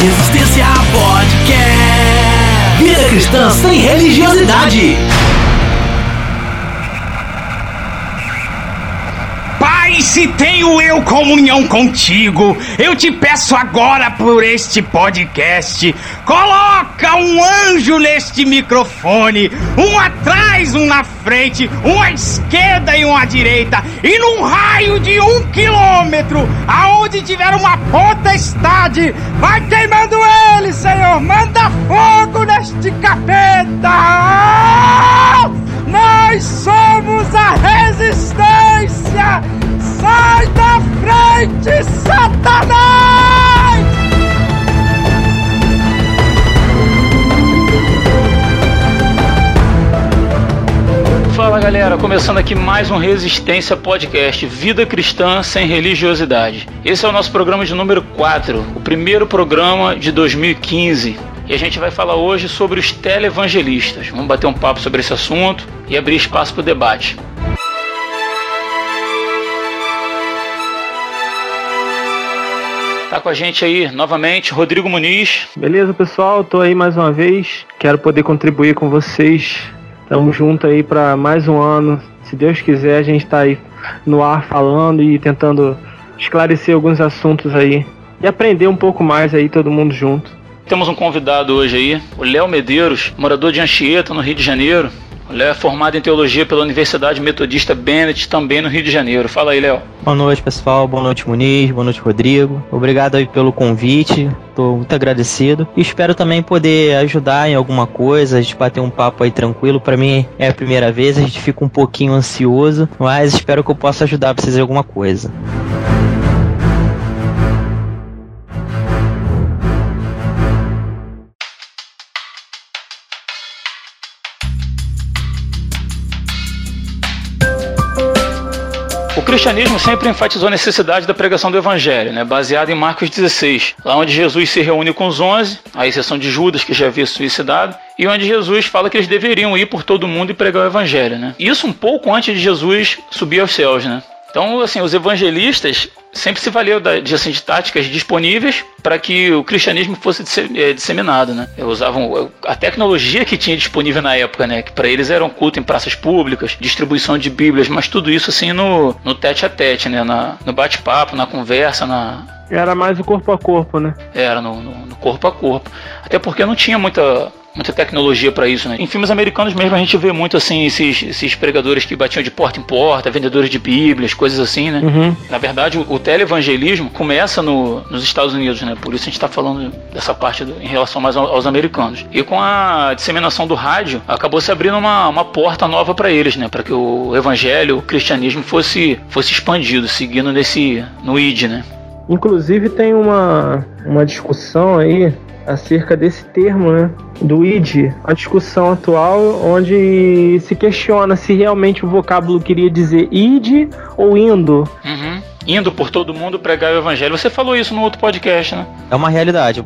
Resistência Podcast. Vida cristã sem religiosidade. Pai, se tenho eu comunhão contigo, eu te peço agora por este podcast, coloca um anjo neste microfone, um atrás, um na frente, um à esquerda e um à direita, e num raio de um quilômetro, aonde tiver uma potestade, vai queimando ele, Senhor, manda fogo neste capeta! Nós somos a resistência! Sai da frente, Satanás! Fala galera, começando aqui mais um Resistência Podcast Vida Cristã sem Religiosidade. Esse é o nosso programa de número 4, o primeiro programa de 2015. E a gente vai falar hoje sobre os televangelistas. Vamos bater um papo sobre esse assunto e abrir espaço para o debate. Tá com a gente aí novamente Rodrigo Muniz. Beleza, pessoal? Tô aí mais uma vez. Quero poder contribuir com vocês. Tamo junto aí para mais um ano. Se Deus quiser, a gente tá aí no ar falando e tentando esclarecer alguns assuntos aí e aprender um pouco mais aí todo mundo junto. Temos um convidado hoje aí, o Léo Medeiros, morador de Anchieta, no Rio de Janeiro. Léo é formado em teologia pela Universidade Metodista Bennett, também no Rio de Janeiro. Fala aí, Léo. Boa noite, pessoal. Boa noite, Muniz. Boa noite, Rodrigo. Obrigado aí pelo convite. Estou muito agradecido. E espero também poder ajudar em alguma coisa, a gente bater um papo aí tranquilo. Para mim é a primeira vez, a gente fica um pouquinho ansioso, mas espero que eu possa ajudar vocês em alguma coisa. Cristianismo sempre enfatizou a necessidade da pregação do evangelho, né, baseado em Marcos 16, lá onde Jesus se reúne com os onze, à exceção de Judas, que já havia suicidado, e onde Jesus fala que eles deveriam ir por todo mundo e pregar o evangelho. Né? Isso um pouco antes de Jesus subir aos céus. Né? Então, assim, os evangelistas sempre se valeu de, assim, de táticas disponíveis para que o cristianismo fosse disseminado, né? Usavam a tecnologia que tinha disponível na época, né? Que para eles era um culto em praças públicas, distribuição de bíblias, mas tudo isso assim no, no tete a tete, né? Na, no bate-papo, na conversa, na, Era mais o corpo a corpo, né? era no, no, no corpo a corpo. Até porque não tinha muita muita tecnologia para isso, né? Em filmes americanos mesmo a gente vê muito assim esses, esses pregadores que batiam de porta em porta, vendedores de bíblias, coisas assim, né? Uhum. Na verdade, o, o televangelismo começa no, nos Estados Unidos, né? Por isso a gente está falando dessa parte do- em relação mais ao- aos americanos. E com a disseminação do rádio, acabou se abrindo uma, uma porta nova para eles, né? Para que o evangelho, o cristianismo fosse, fosse expandido, seguindo nesse no ID, né? Inclusive tem uma, uma discussão aí acerca desse termo, né? Do id, a discussão atual onde se questiona se realmente o vocábulo queria dizer id ou indo. Uhum. Indo por todo mundo pregar o evangelho. Você falou isso no outro podcast, né? É uma realidade.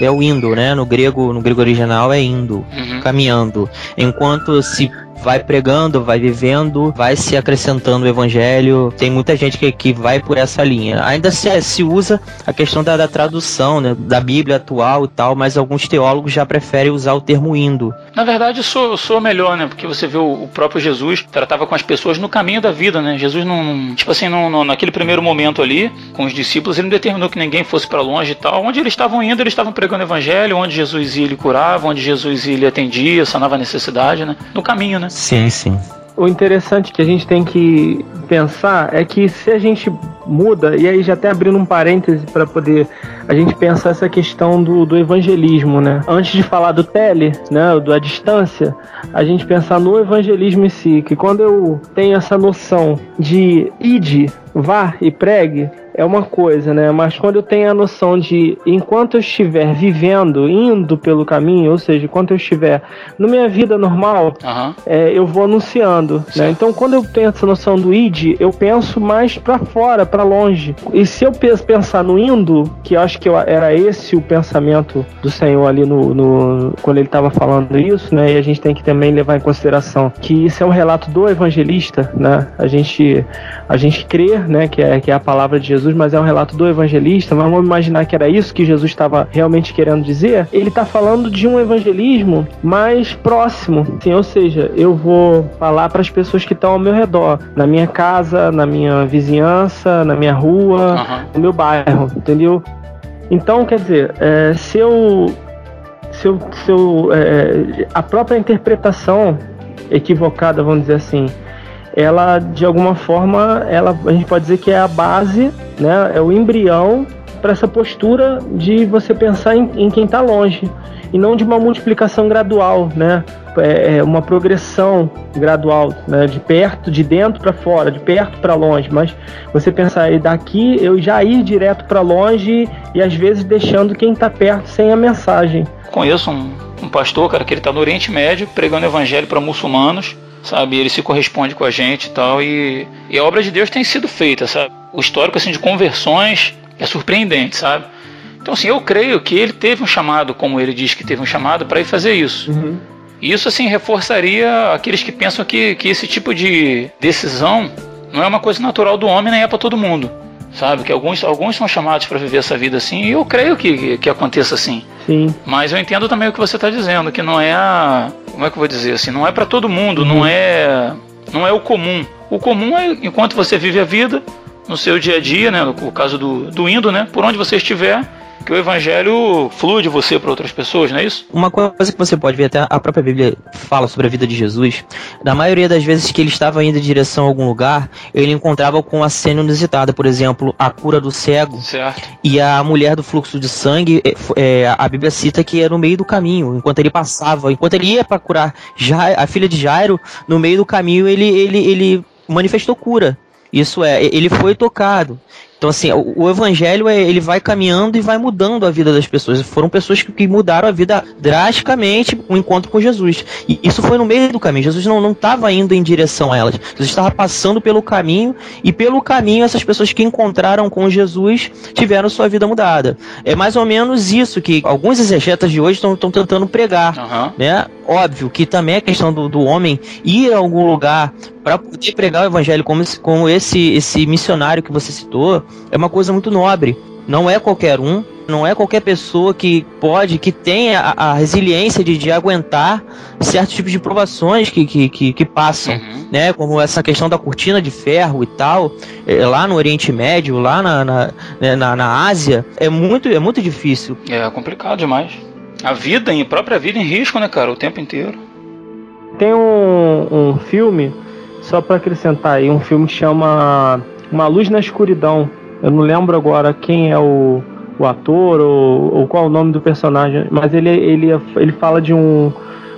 É o indo, né? No grego, no grego original é indo, Uhum. caminhando. Enquanto se vai pregando, vai vivendo, vai se acrescentando o evangelho. Tem muita gente que, que vai por essa linha. Ainda se, se usa a questão da, da tradução, né? Da Bíblia atual e tal, mas alguns teólogos já preferem usar o termo indo. Na verdade, soa, soa melhor, né? Porque você vê o, o próprio Jesus tratava com as pessoas no caminho da vida, né? Jesus não, não- tipo assim, não, não- naquele primeiro momento ali, com os discípulos, ele não determinou que ninguém fosse para longe e tal. Onde eles estavam indo, eles estavam pregando o evangelho, onde Jesus ia, ele curava, onde Jesus ia, ele atendia, sanava a necessidade, né? No caminho, né? Sim, sim. O interessante que a gente tem que pensar é que se a gente muda, e aí já até abrindo um parêntese para poder a gente pensar essa questão do, do evangelismo, né? Antes de falar do tele, né, do distância, a gente pensar no evangelismo em si, que quando eu tenho essa noção de ide, vá e pregue, é uma coisa, né? Mas quando eu tenho a noção de enquanto eu estiver vivendo, indo pelo caminho, ou seja, enquanto eu estiver na minha vida normal, Aham. é, eu vou anunciando, né? Então, quando eu tenho essa noção do id, eu penso mais pra fora, pra longe. E se eu pe- pensar no indo, que eu acho que era esse o pensamento do Senhor ali no, no- quando ele estava falando isso, né? E a gente tem que também levar em consideração que isso é um relato do evangelista, né? A gente a gente crê, né? Que é que é a palavra de Jesus Jesus, mas é um relato do evangelista, mas vamos imaginar que era isso que Jesus estava realmente querendo dizer. Ele está falando de um evangelismo mais próximo, assim, ou seja, eu vou falar para as pessoas que estão ao meu redor, na minha casa, na minha vizinhança, na minha rua, uhum. no meu bairro, entendeu? Então, quer dizer, é, se eu se eu, se eu é, a própria interpretação equivocada, vamos dizer assim, ela de alguma forma, ela a gente pode dizer que é a base, né, é o embrião para essa postura de você pensar em, em quem está longe e não de uma multiplicação gradual, né? É, é uma progressão gradual, né? De perto, de dentro para fora, de perto para longe. Mas você pensar daqui eu já ir direto para longe e às vezes deixando quem está perto sem a mensagem. Conheço um, um pastor, cara, que ele está no Oriente Médio pregando evangelho para muçulmanos sabe? Ele se corresponde com a gente e tal, e, e a obra de Deus tem sido feita, sabe? O histórico assim de conversões é surpreendente, sabe? Então, assim, eu creio que ele teve um chamado, como ele diz que teve um chamado, para ir fazer isso. Uhum. E isso, assim, reforçaria aqueles que pensam que, que esse tipo de decisão não é uma coisa natural do homem, nem é para todo mundo. Sabe? Que alguns, alguns são chamados para viver essa vida assim, e eu creio que, que, aconteça assim. Sim. Mas eu entendo também o que você está dizendo, que não é a. Como é que eu vou dizer assim? Não é para todo mundo, não é. Não é o comum. O comum é enquanto você vive a vida, no seu dia a dia, né? No caso do, do indo, né? Por onde você estiver, que o evangelho flui de você para outras pessoas, não é isso? Uma coisa que você pode ver, até a própria Bíblia fala sobre a vida de Jesus, na maioria das vezes que ele estava indo em direção a algum lugar, ele encontrava com a cena inusitada, por exemplo, a cura do cego certo. e a mulher do fluxo de sangue, é, a Bíblia cita que era no meio do caminho, enquanto ele passava, enquanto ele ia para curar a filha de Jairo, no meio do caminho ele, ele, ele manifestou cura. Isso é, ele foi tocado. Então, assim, o, o, evangelho é, ele vai caminhando e vai mudando a vida das pessoas. Foram pessoas que, que mudaram a vida drasticamente o encontro com Jesus. E isso foi no meio do caminho. Jesus não estava indo em direção a elas. Jesus estava passando pelo caminho e pelo caminho essas pessoas que encontraram com Jesus tiveram sua vida mudada. É mais ou menos isso que alguns exegetas de hoje estão tentando pregar. Uhum. Né? Óbvio que também é questão do, do homem ir a algum lugar para poder pregar o evangelho como, como esse, esse missionário que você citou, é uma coisa muito nobre. Não é qualquer um, não é qualquer pessoa que pode, que tenha a, a resiliência de, de, aguentar certos tipos de provações que, que, que, que passam, uhum. né? Como essa questão da cortina de ferro e tal, é, lá no Oriente Médio, lá na, na, né, na, na Ásia, é muito, é muito difícil. É complicado demais. A vida, a própria vida em risco, né, cara, o tempo inteiro. Tem um, um filme só para acrescentar aí, um filme que chama Uma Luz na Escuridão. Eu não lembro agora quem é o, o ator ou, ou qual é o nome do personagem, mas ele, ele, ele fala de um,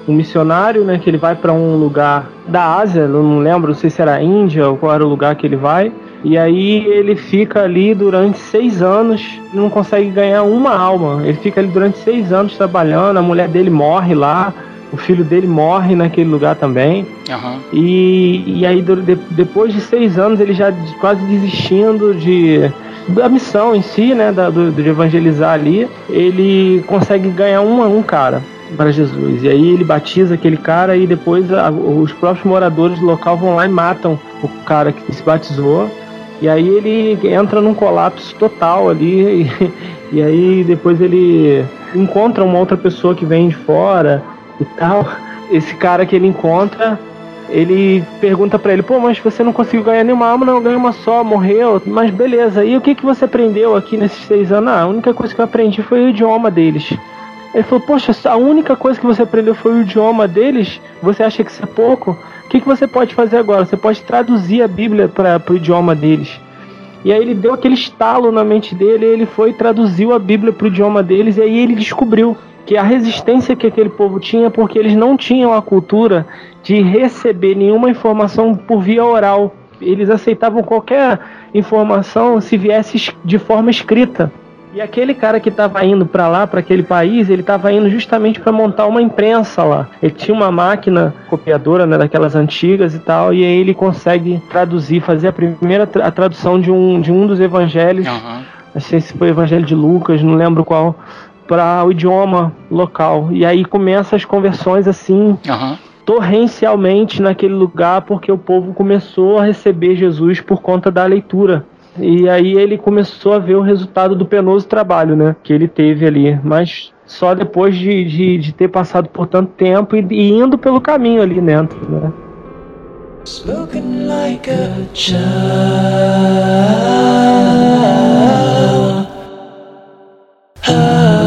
um missionário, né, que ele vai para um lugar da Ásia, não lembro, não sei se era Índia ou qual era o lugar que ele vai. E aí ele fica ali durante seis anos, não consegue ganhar uma alma. Ele fica ali durante seis anos trabalhando, a mulher dele morre lá, o filho dele morre naquele lugar também. Uhum. E, e aí, de, depois de seis anos, ele já quase desistindo de da missão em si, né, da, do, de evangelizar ali, ele consegue ganhar um, um cara para Jesus. E aí ele batiza aquele cara e depois a, os próprios moradores do local vão lá e matam o cara que se batizou. E aí ele entra num colapso total ali. E, e aí depois ele encontra uma outra pessoa que vem de fora e tal. Esse cara que ele encontra, ele pergunta para ele: pô, mas você não conseguiu ganhar nenhuma alma, não, ganhou uma só, morreu, mas beleza. E o que, que você aprendeu aqui nesses seis anos? Ah, a única coisa que eu aprendi foi o idioma deles. Ele falou: Poxa, a única coisa que você aprendeu foi o idioma deles? Você acha que isso é pouco? O que, que você pode fazer agora? Você pode traduzir a Bíblia para o idioma deles. E aí ele deu aquele estalo na mente dele, ele foi e traduziu a Bíblia para o idioma deles, e aí ele descobriu que a resistência que aquele povo tinha porque eles não tinham a cultura de receber nenhuma informação por via oral. Eles aceitavam qualquer informação se viesse de forma escrita. E aquele cara que estava indo para lá, para aquele país, ele estava indo justamente para montar uma imprensa lá. Ele tinha uma máquina copiadora, né, daquelas antigas e tal, e aí ele consegue traduzir, fazer a primeira tra a tradução de um, de um dos evangelhos. Uhum. Não sei se foi o evangelho de Lucas, não lembro qual para o idioma local. E aí começam as conversões assim, uhum. torrencialmente naquele lugar, porque o povo começou a receber Jesus por conta da leitura. E aí ele começou a ver o resultado do penoso trabalho, né? Que ele teve ali. Mas só depois de, de, de ter passado por tanto tempo e, e, indo pelo caminho ali dentro, né? Spoken like a child. And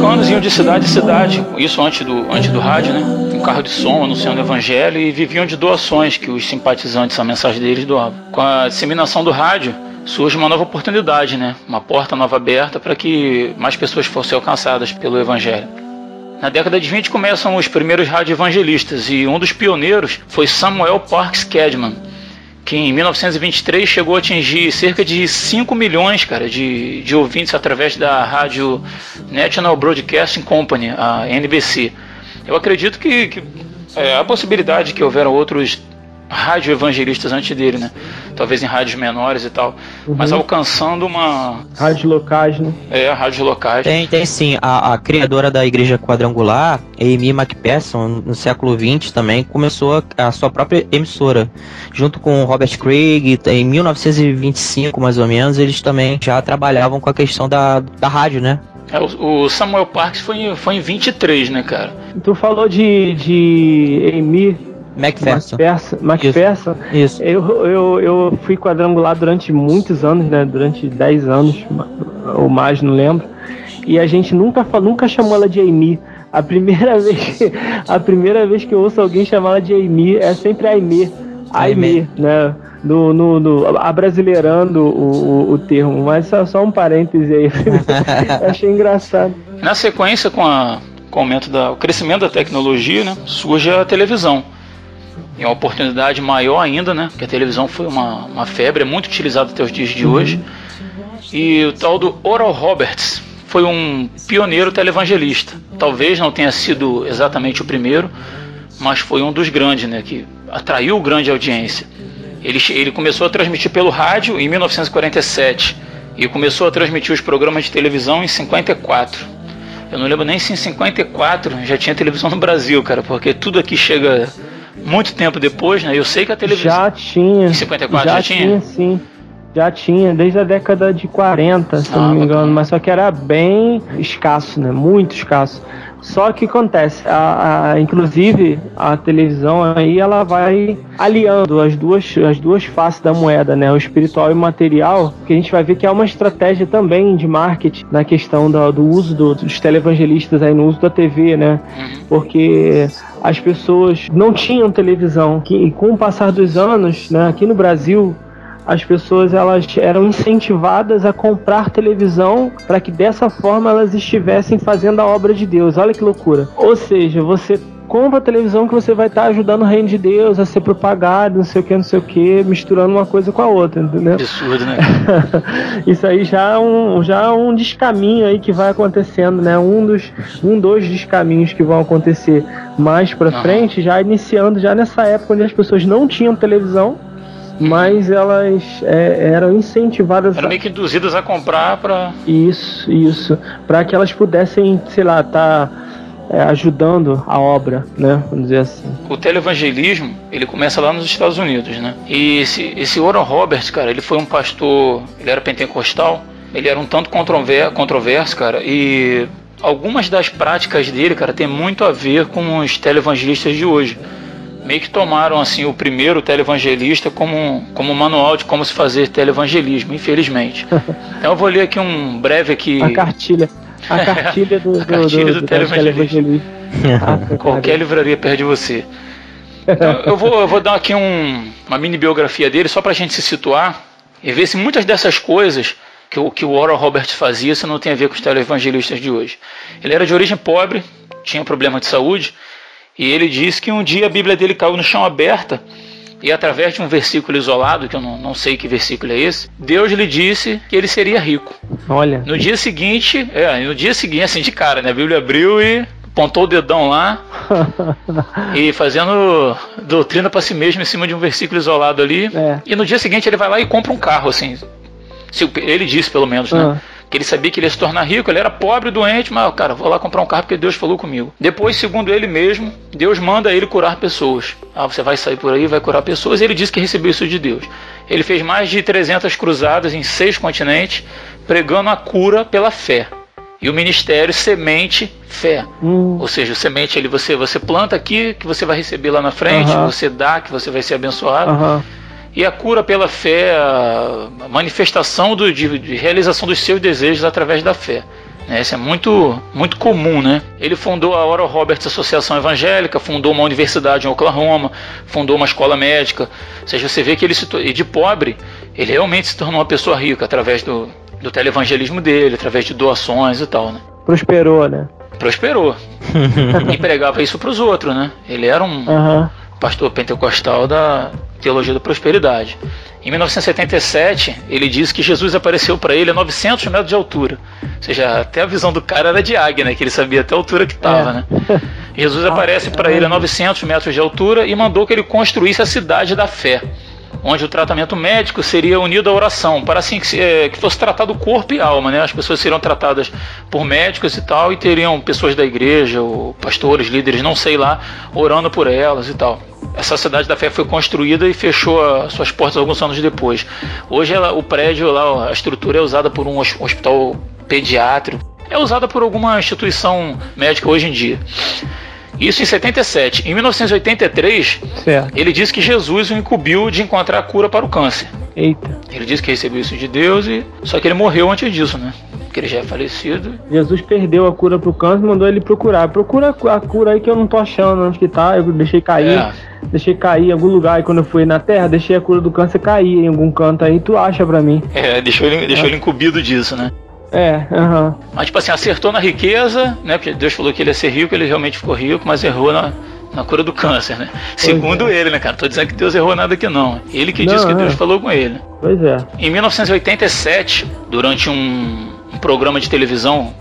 americanos iam de cidade em cidade, isso antes do, antes do rádio, né? Um carro de som anunciando o evangelho e viviam de doações que os simpatizantes, a mensagem deles doavam. Com a disseminação do rádio, surge uma nova oportunidade, né? Uma porta nova aberta para que mais pessoas fossem alcançadas pelo evangelho. Na década de 20 começam os primeiros rádio evangelistas e um dos pioneiros foi Samuel Parks Cadman que em 1923 chegou a atingir cerca de 5 milhões cara, de, de ouvintes através da rádio National Broadcasting Company, a NBC. Eu acredito que, que é, a possibilidade que houveram outros rádio evangelistas antes dele, né? Talvez em rádios menores e tal, uhum. mas alcançando uma. Rádios locais, né? É, rádios locais. Tem, tem sim. A, a criadora da Igreja Quadrangular, Amy McPherson, no século XX também, começou a, a sua própria emissora. Junto com Robert Craig, em 1925 mais ou menos, eles também já trabalhavam com a questão da, da rádio, né? É, o Samuel Parks foi, foi em 23, né, cara? Tu falou de, de Amy Macpherson. Macpherson. Isso. Eu, eu, eu fui quadrangular durante muitos anos, né? Durante 10 anos ou mais, não lembro. E a gente nunca, nunca chamou ela de Amy. A primeira vez, a primeira vez que eu ouço alguém chamar ela de Amy é sempre Aimee. Aimee, né? No, no, no, abrasileirando o, o, o, termo, mas só, só um parêntese aí. Achei engraçado. Na sequência, com, a, com o aumento da, o crescimento da tecnologia, né, surge a televisão e uma oportunidade maior ainda, né? Porque a televisão foi uma, uma febre, é muito utilizada até os dias de uhum. hoje. E o tal do Oral Roberts foi um pioneiro televangelista. Talvez não tenha sido exatamente o primeiro, mas foi um dos grandes, né? Que atraiu grande audiência. Ele, ele começou a transmitir pelo rádio em 1947 e começou a transmitir os programas de televisão em 54. Eu não lembro nem se em 54 já tinha televisão no Brasil, cara, porque tudo aqui chega muito tempo depois, né? Eu sei que a televisão. Já tinha. Em 54 já, já tinha? tinha? sim. Já tinha, desde a década de 40, se ah, não me engano, mas só que era bem escasso, né? Muito escasso. Só que acontece, a, a, inclusive a televisão aí ela vai aliando as duas, as duas faces da moeda, né? O espiritual e o material, que a gente vai ver que é uma estratégia também de marketing na questão do, do uso do, dos televangelistas aí no uso da TV, né? Uhum. Porque as pessoas não tinham televisão, que, e com o passar dos anos, né, aqui no Brasil, as pessoas elas eram incentivadas a comprar televisão para que dessa forma elas estivessem fazendo a obra de Deus. Olha que loucura. Ou seja, você compra a televisão que você vai estar tá ajudando o reino de Deus a ser propagado, não sei o que, não sei o que, misturando uma coisa com a outra, entendeu? Absurdo, né? Isso aí já é um, já é um descaminho aí que vai acontecendo, né? Um dos, um dos descaminhos que vão acontecer mais para uhum. frente, já iniciando já nessa época onde as pessoas não tinham televisão, mas elas é, eram incentivadas. Eram meio que induzidas a comprar para. Isso, isso. Para que elas pudessem, sei lá, estar. Tá é, ajudando a obra, né? Vamos dizer assim. O televangelismo, ele começa lá nos Estados Unidos, né? E esse, esse Oral Roberts, cara, ele foi um pastor, ele era pentecostal, ele era um tanto controverso, cara, e algumas das práticas dele, cara, tem muito a ver com os televangelistas de hoje. Meio que tomaram assim o primeiro televangelista como, como manual de como se fazer televangelismo, infelizmente. Então eu vou ler aqui um breve aqui. A cartilha. A cartilha do, a cartilha do, do, do televangelista. Qualquer livraria perde você. Então, eu, vou, eu vou dar aqui um, uma mini biografia dele só para a gente se situar e ver se muitas dessas coisas que o, que o Oral Roberts fazia se não tem a ver com os televangelistas de hoje. Ele era de origem pobre, tinha problema de saúde e ele disse que um dia a Bíblia dele caiu no chão aberta e através de um versículo isolado, que eu não, não sei que versículo é esse, Deus lhe disse que ele seria rico. Olha. No dia seguinte, é, no dia seguinte, assim de cara, né? A Bíblia abriu e apontou o dedão lá e fazendo doutrina para si mesmo em cima de um versículo isolado ali. É. E no dia seguinte ele vai lá e compra um carro, assim. Ele disse, pelo menos, né? Ah. Que ele sabia que ele ia se tornar rico, ele era pobre, doente, mas, cara, vou lá comprar um carro porque Deus falou comigo. Depois, segundo ele mesmo, Deus manda ele curar pessoas. Ah, você vai sair por aí, vai curar pessoas. E ele disse que recebeu isso de Deus. Ele fez mais de 300 cruzadas em seis continentes, pregando a cura pela fé. E o ministério semente fé. Hum. Ou seja, o semente ele você você planta aqui que você vai receber lá na frente, uh -huh. você dá que você vai ser abençoado. Uh -huh. E a cura pela fé, a manifestação do, de, de realização dos seus desejos através da fé. Né, isso é muito, muito comum, né? Ele fundou a Oral Roberts Associação Evangélica, fundou uma universidade em Oklahoma, fundou uma escola médica. Ou seja, você vê que ele se e de pobre, ele realmente se tornou uma pessoa rica através do, do televangelismo dele, através de doações e tal, né? Prosperou, né? Prosperou. e pregava isso para os outros, né? Ele era um uhum. Pastor pentecostal da teologia da prosperidade. Em 1977, ele diz que Jesus apareceu para ele a 900 metros de altura. Ou seja, até a visão do cara era de águia, né? Que ele sabia até a altura que estava, é. né? Jesus aparece para ele a 900 metros de altura e mandou que ele construísse a cidade da fé onde o tratamento médico seria unido à oração, para assim que, é, que fosse tratado corpo e alma, né? As pessoas seriam tratadas por médicos e tal, e teriam pessoas da igreja, ou pastores, líderes, não sei lá, orando por elas e tal. Essa cidade da fé foi construída e fechou as suas portas alguns anos depois. Hoje ela, o prédio lá, a estrutura é usada por um hospital pediátrico. É usada por alguma instituição médica hoje em dia. Isso em 77. Em 1983, certo. ele disse que Jesus o incumbiu de encontrar a cura para o câncer. Eita. Ele disse que recebeu isso de Deus e só que ele morreu antes disso, né? Porque ele já é falecido. Jesus perdeu a cura para o câncer e mandou ele procurar. Procura a cura aí que eu não tô achando onde que tá. Eu deixei cair. É. Deixei cair em algum lugar e quando eu fui na terra, deixei a cura do câncer cair em algum canto aí, tu acha pra mim. É, deixou ele, deixou é. ele incumbido disso, né? É, aham. Uhum. Mas, tipo assim, acertou na riqueza, né? Porque Deus falou que ele ia ser rico, ele realmente ficou rico, mas errou na, na cura do câncer, né? Pois Segundo é. ele, né, cara? Tô dizendo que Deus errou nada aqui não. Ele que não, disse que Deus é. falou com ele. Pois é. Em 1987, durante um, um programa de televisão,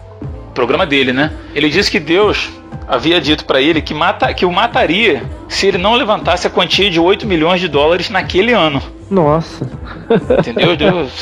programa dele, né? Ele disse que Deus havia dito para ele que, mata, que o mataria se ele não levantasse a quantia de 8 milhões de dólares naquele ano. Nossa. Entendeu?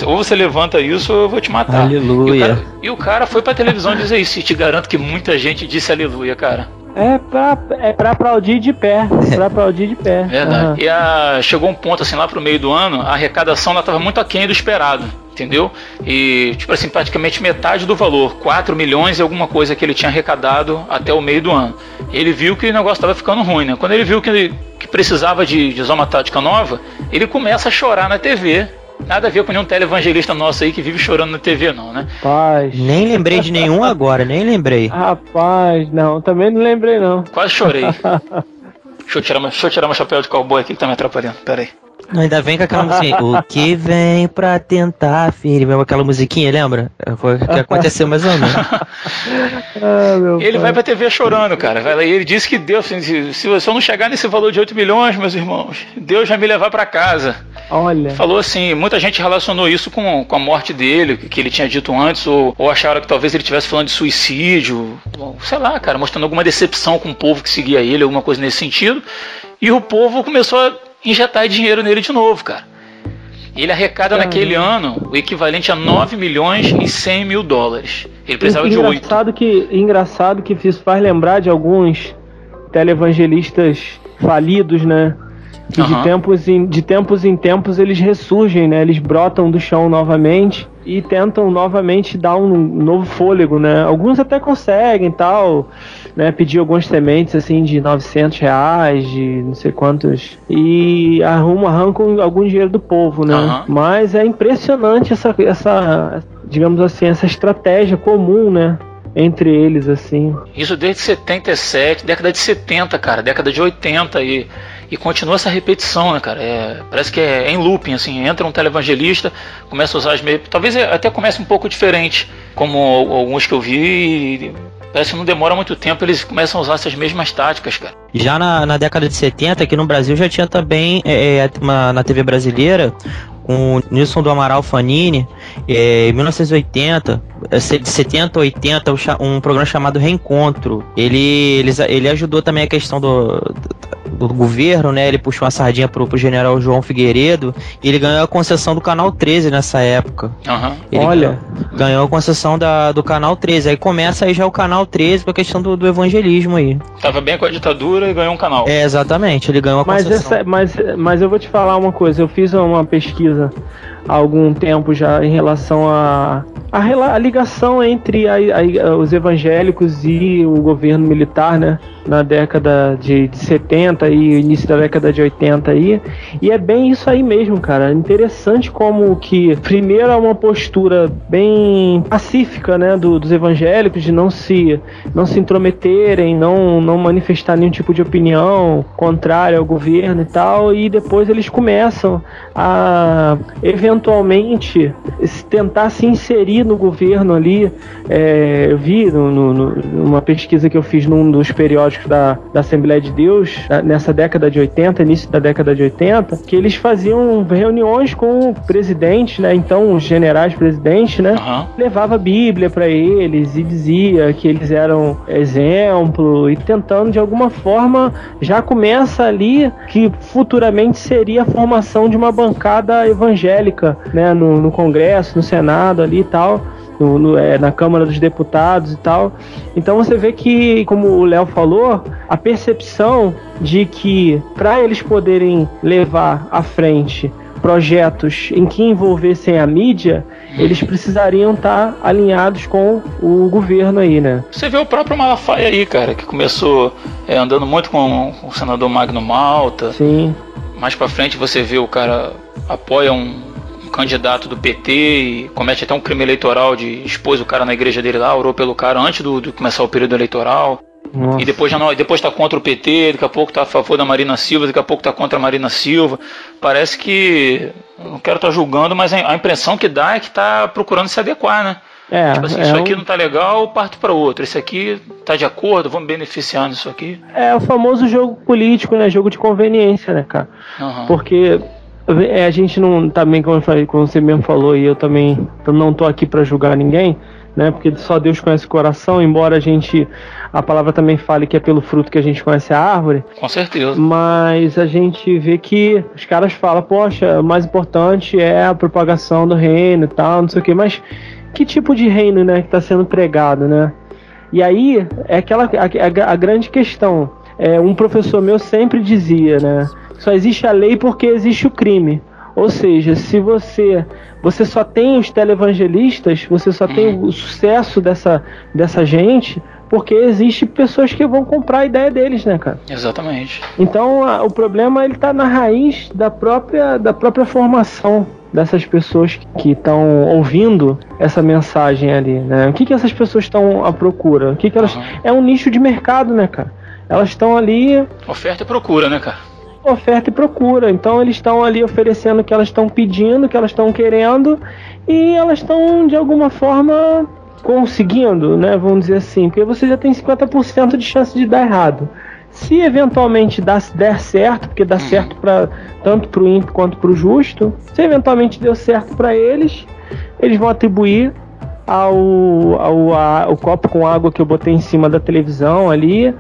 Ou você levanta isso ou eu vou te matar. Aleluia. E o cara, e o cara foi pra televisão dizer isso. E te garanto que muita gente disse aleluia, cara. É pra, é pra aplaudir de pé. Pra aplaudir de pé. Verdade. Uhum. E a, chegou um ponto assim lá pro meio do ano, a arrecadação ela tava muito aquém do esperado entendeu? E, tipo assim, praticamente metade do valor, 4 milhões e alguma coisa que ele tinha arrecadado até o meio do ano. Ele viu que o negócio estava ficando ruim, né? Quando ele viu que, ele, que precisava de, de usar uma tática nova, ele começa a chorar na TV. Nada a ver com nenhum televangelista nosso aí que vive chorando na TV, não, né? Rapaz. Nem lembrei de nenhum agora, nem lembrei. Rapaz, não, também não lembrei, não. Quase chorei. deixa, eu tirar, deixa eu tirar meu chapéu de cowboy aqui que tá me atrapalhando, pera aí. Ainda vem com aquela musiquinha. o que vem pra tentar, filho? Aquela musiquinha, lembra? Foi o que aconteceu mais ou menos. ah, ele pai. vai pra TV chorando, cara. E ele disse que Deus, se eu não chegar nesse valor de 8 milhões, meus irmãos, Deus vai me levar para casa. Olha. Falou assim, muita gente relacionou isso com, com a morte dele, que ele tinha dito antes, ou, ou acharam que talvez ele estivesse falando de suicídio, ou, sei lá, cara, mostrando alguma decepção com o povo que seguia ele, alguma coisa nesse sentido. E o povo começou a injetar dinheiro nele de novo, cara. Ele arrecada naquele ano o equivalente a 9 milhões e 100 mil dólares. Ele precisava de 8. Engraçado que, engraçado que isso faz lembrar de alguns televangelistas falidos, né? Que uhum. de, tempos em, de tempos em tempos eles ressurgem, né? Eles brotam do chão novamente e tentam novamente dar um novo fôlego, né? Alguns até conseguem tal, né? Pedir algumas sementes assim de 900 reais, de não sei quantos e arrumam, arrancam algum dinheiro do povo, né? Uhum. Mas é impressionante essa, essa, digamos assim, essa estratégia comum, né? entre eles, assim. Isso desde 77, década de 70, cara, década de 80 e e continua essa repetição, né, cara? É, parece que é, em looping, assim, entra um televangelista, começa a usar as mesmas. Talvez até comece um pouco diferente, como alguns que eu vi, e parece que não demora muito tempo, eles começam a usar essas mesmas táticas, cara. Já na, na década de 70, aqui no Brasil já tinha também é, é, uma, na TV brasileira com o Nilson do Amaral Fanini, é, em 1980, de 70, 80, um programa chamado Reencontro. Ele, ele, ele ajudou também a questão do, do, do governo, né? Ele puxou uma sardinha pro, pro general João Figueiredo e ele ganhou a concessão do Canal 13 nessa época. Uhum. Olha. Ganhou, ganhou a concessão da, do Canal 13. Aí começa aí já o Canal 13 com a questão do, do evangelismo aí. Tava bem com a ditadura e ganhou um canal. É, exatamente. Ele ganhou a Mas, concessão. essa, mas, mas eu vou te falar uma coisa. Eu fiz uma pesquisa há algum tempo já em relação a a, a ligação entre a, a, os evangélicos e o governo militar, né? Na década de, de 70 e início da década de 80 aí. E é bem isso aí mesmo, cara. Interessante como que, primeiro, é uma postura bem pacífica, né? Do, dos evangélicos, de não se, não se intrometerem, não, não manifestar nenhum tipo de opinião contrária ao governo e tal. E depois eles começam a, eventualmente, tentar se inserir no governo ali, é, eu vi no, no, numa pesquisa que eu fiz num dos periódicos da, da Assembleia de Deus, nessa década de 80, início da década de 80, que eles faziam reuniões com o presidente, né, então os generais presidentes, né, Uhum. levava a Bíblia para eles e dizia que eles eram exemplo e tentando de alguma forma já começa ali que futuramente seria a formação de uma bancada evangélica, né, no, no Congresso, no Senado ali e tal. No, no, é, na Câmara dos Deputados e tal. Então você vê que, como o Léo falou, a percepção de que para eles poderem levar à frente projetos em que envolvessem a mídia, eles precisariam estar alinhados com o governo aí, né? Você vê o próprio Malafaia aí, cara, que começou é, andando muito com, com o senador Magno Malta. Sim. Mais pra frente você vê o cara apoia um, um candidato do PT e comete até um crime eleitoral de expôs o cara na igreja dele lá, orou pelo cara antes do, do começar o período eleitoral. Nossa. E depois já não, depois tá contra o PT, daqui a pouco tá a favor da Marina Silva, daqui a pouco tá contra a Marina Silva. Parece que não quero estar julgando, mas a impressão que dá é que tá procurando se adequar, né? É, Tipo assim, é, isso um- aqui não tá legal, parto para outro. Esse aqui tá de acordo, vamos beneficiar nisso aqui. é o famoso jogo político, né? Jogo de conveniência, né, cara? Aham. Porque a gente não também, como, falei, como você mesmo falou, e eu também eu não tô aqui para julgar ninguém, né? Porque só Deus conhece o coração, embora a gente a palavra também fale que é pelo fruto que a gente conhece a árvore, Com certeza. mas a gente vê que os caras falam, poxa, o mais importante é a propagação do reino e tal, não sei o que, mas que tipo de reino, né, que está sendo pregado, né? E aí é aquela a, a- a grande questão. É, um professor meu sempre dizia, né? Só existe a lei porque existe o crime. Ou seja, se você você só tem os televangelistas, você só tem o sucesso dessa, dessa gente porque existe pessoas que vão comprar a ideia deles, né, cara? Exatamente. Então a- o problema ele está na raiz da própria, da própria formação dessas pessoas que estão ouvindo essa mensagem ali, né? O que, que essas pessoas estão à procura? O que, que elas Aham. é um nicho de mercado, né, cara? Elas estão ali Oferta e procura, né, cara? Oferta e procura. Então eles estão ali oferecendo o que elas estão pedindo, o que elas estão querendo e elas estão de alguma forma conseguindo, né? Vamos dizer assim, porque você já tem 50% de chance de dar errado. Se eventualmente dá, der certo, porque dá certo para tanto para o ímpio quanto para o justo, se eventualmente deu certo para eles, eles vão atribuir ao, ao, a- ao copo com água que eu botei em cima da televisão ali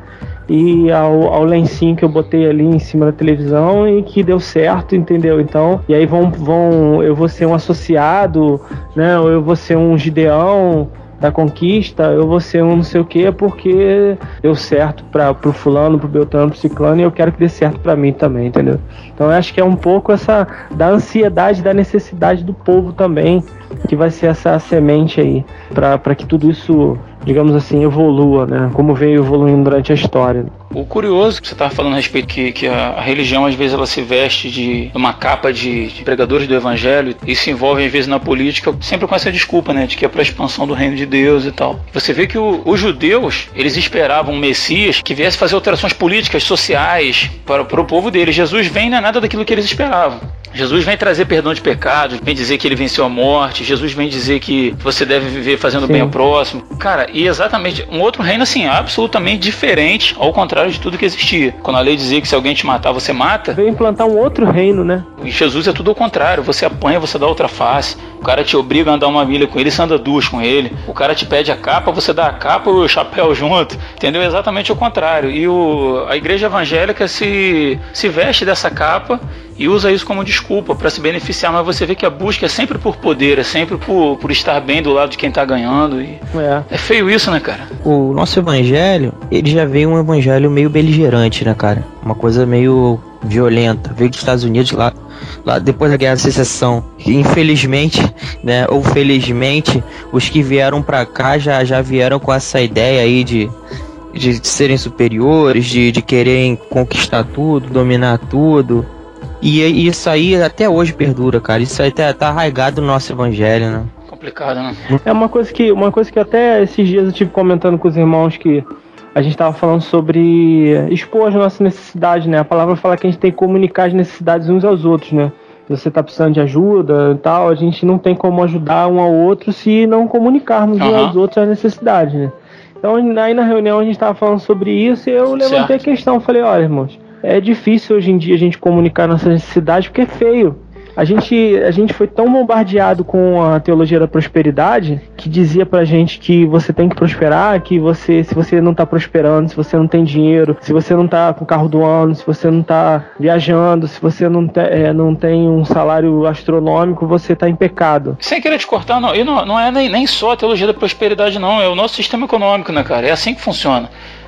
e ao, ao lencinho que eu botei ali em cima da televisão e que deu certo, entendeu? Então, e aí vão, vão eu vou ser um associado, né? Ou eu vou ser um gideão da conquista, eu vou ser um não sei o que porque deu certo para pro fulano, pro Beltrano, pro Ciclano e eu quero que dê certo para mim também, entendeu? Então eu acho que é um pouco essa da ansiedade, da necessidade do povo também, que vai ser essa semente aí, para que tudo isso, digamos assim, evolua, né? Como veio evoluindo durante a história. O curioso que você estava falando a respeito que, que a, a religião às vezes ela se veste de uma capa de, de pregadores do evangelho e se envolve às vezes na política sempre com essa desculpa, né, de que é para expansão do reino de Deus e tal. Você vê que o- os judeus eles esperavam um Messias que viesse fazer alterações políticas, sociais para, para o povo deles. Jesus vem não é nada daquilo que eles esperavam. Jesus vem trazer perdão de pecados, vem dizer que ele venceu a morte, Jesus vem dizer que você deve viver fazendo Sim. bem ao próximo. Cara, e exatamente um outro reino assim, absolutamente diferente, ao contrário de tudo que existia. Quando a lei dizia que se alguém te matar, você mata. Veio implantar um outro reino, né? E Jesus é tudo ao contrário, você apanha, você dá outra face. O cara te obriga a andar uma milha com ele, você anda duas com ele. O cara te pede a capa, você dá a capa e o chapéu junto. Entendeu? Exatamente o contrário. E o, a igreja evangélica se, se veste dessa capa e usa isso como desculpa para se beneficiar, mas você vê que a busca é sempre por poder, é sempre por, por estar bem do lado de quem tá ganhando. E é. é feio isso, né, cara? O nosso evangelho, ele já veio um evangelho meio beligerante, né, cara? Uma coisa meio violenta. Veio dos Estados Unidos lá, lá depois da Guerra da Secessão. Infelizmente, né, ou felizmente, os que vieram para cá já, já vieram com essa ideia aí de de serem superiores, de, de quererem conquistar tudo, dominar tudo, e isso aí até hoje perdura, cara. Isso aí tá, tá arraigado no nosso evangelho, né? Complicado, né? É uma coisa que, uma coisa que até esses dias eu tive comentando com os irmãos que a gente estava falando sobre expor as nossas necessidades, né? A palavra fala que a gente tem que comunicar as necessidades uns aos outros, né? Se você está precisando de ajuda e tal, a gente não tem como ajudar um ao outro se não comunicarmos uhum. uns aos outros as necessidades, né? Então aí na reunião a gente estava falando sobre isso e eu levantei certo. a questão, falei, olha, irmãos, é difícil hoje em dia a gente comunicar nossa necessidade porque é feio. A gente, a gente foi tão bombardeado com a teologia da prosperidade que dizia pra gente que você tem que prosperar, que você, se você não tá prosperando, se você não tem dinheiro, se você não tá com o carro do ano, se você não tá viajando, se você não, te, é, não tem um salário astronômico, você tá em pecado. Sem querer te cortar, não, e não, não é nem, nem só a teologia da prosperidade, não, é o nosso sistema econômico, né, cara? É assim que funciona.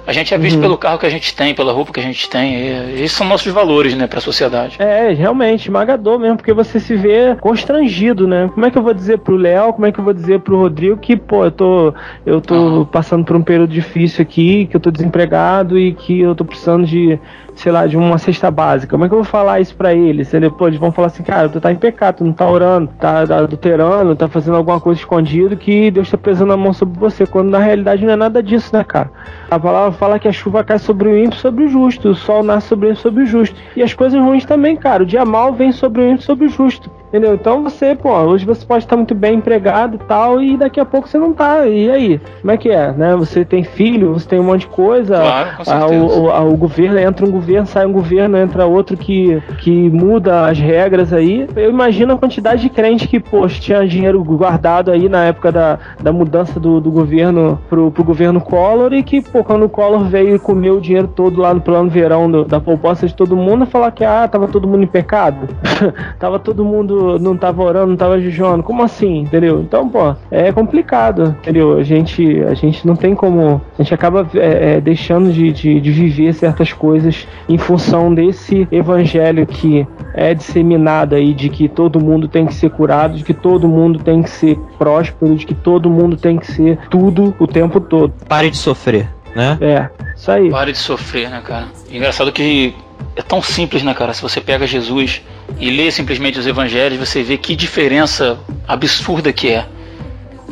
A gente é visto uhum. pelo carro que a gente tem, pela roupa que a gente tem. E esses são nossos valores, né, pra sociedade. É, realmente, esmagador mesmo, porque você se vê constrangido, né? Como é que eu vou dizer pro Léo, como é que eu vou dizer pro Rodrigo que, pô, eu tô, eu tô uhum. passando por um período difícil aqui, que eu tô desempregado e que eu tô precisando de sei lá, de uma cesta básica. Como é que eu vou falar isso para eles? Ele, pô, eles vão falar assim, cara, tu tá em pecado, tu não tá orando, tá, tá adulterando, tá fazendo alguma coisa escondido que Deus tá pesando a mão sobre você, quando na realidade não é nada disso, né, cara? A palavra fala que a chuva cai sobre o ímpio sobre o justo, o sol nasce sobre o sobre o justo. E as coisas ruins também, cara. O dia mal vem sobre o ímpio sobre o justo. Entendeu? Então você, pô, hoje você pode estar muito bem empregado e tal, e daqui a pouco você não tá. E aí? Como é que é? Né? Você tem filho, você tem um monte de coisa. Claro, com a, o, a, o governo, entra um governo, sai um governo, entra outro que, que muda as regras aí. Eu imagino a quantidade de crente que, poxa, tinha dinheiro guardado aí na época da, da mudança do, do governo pro, pro governo Collor e que, pô, quando o Collor veio e comeu o dinheiro todo lá no plano verão do, da proposta de todo mundo, falar que, ah, tava todo mundo em pecado. tava todo mundo não tava orando, não tava jejuando. Como assim? Entendeu? Então, pô, é complicado, entendeu? A gente, a gente não tem como. A gente acaba é, é, deixando de, de, de viver certas coisas em função desse evangelho que é disseminado aí de que todo mundo tem que ser curado, de que todo mundo tem que ser próspero, de que todo mundo tem que ser tudo o tempo todo. Pare de sofrer, né? É, isso aí. Pare de sofrer, né, cara? Engraçado que é tão simples, né, cara? Se você pega Jesus e lê simplesmente os evangelhos, você vê que diferença absurda que é.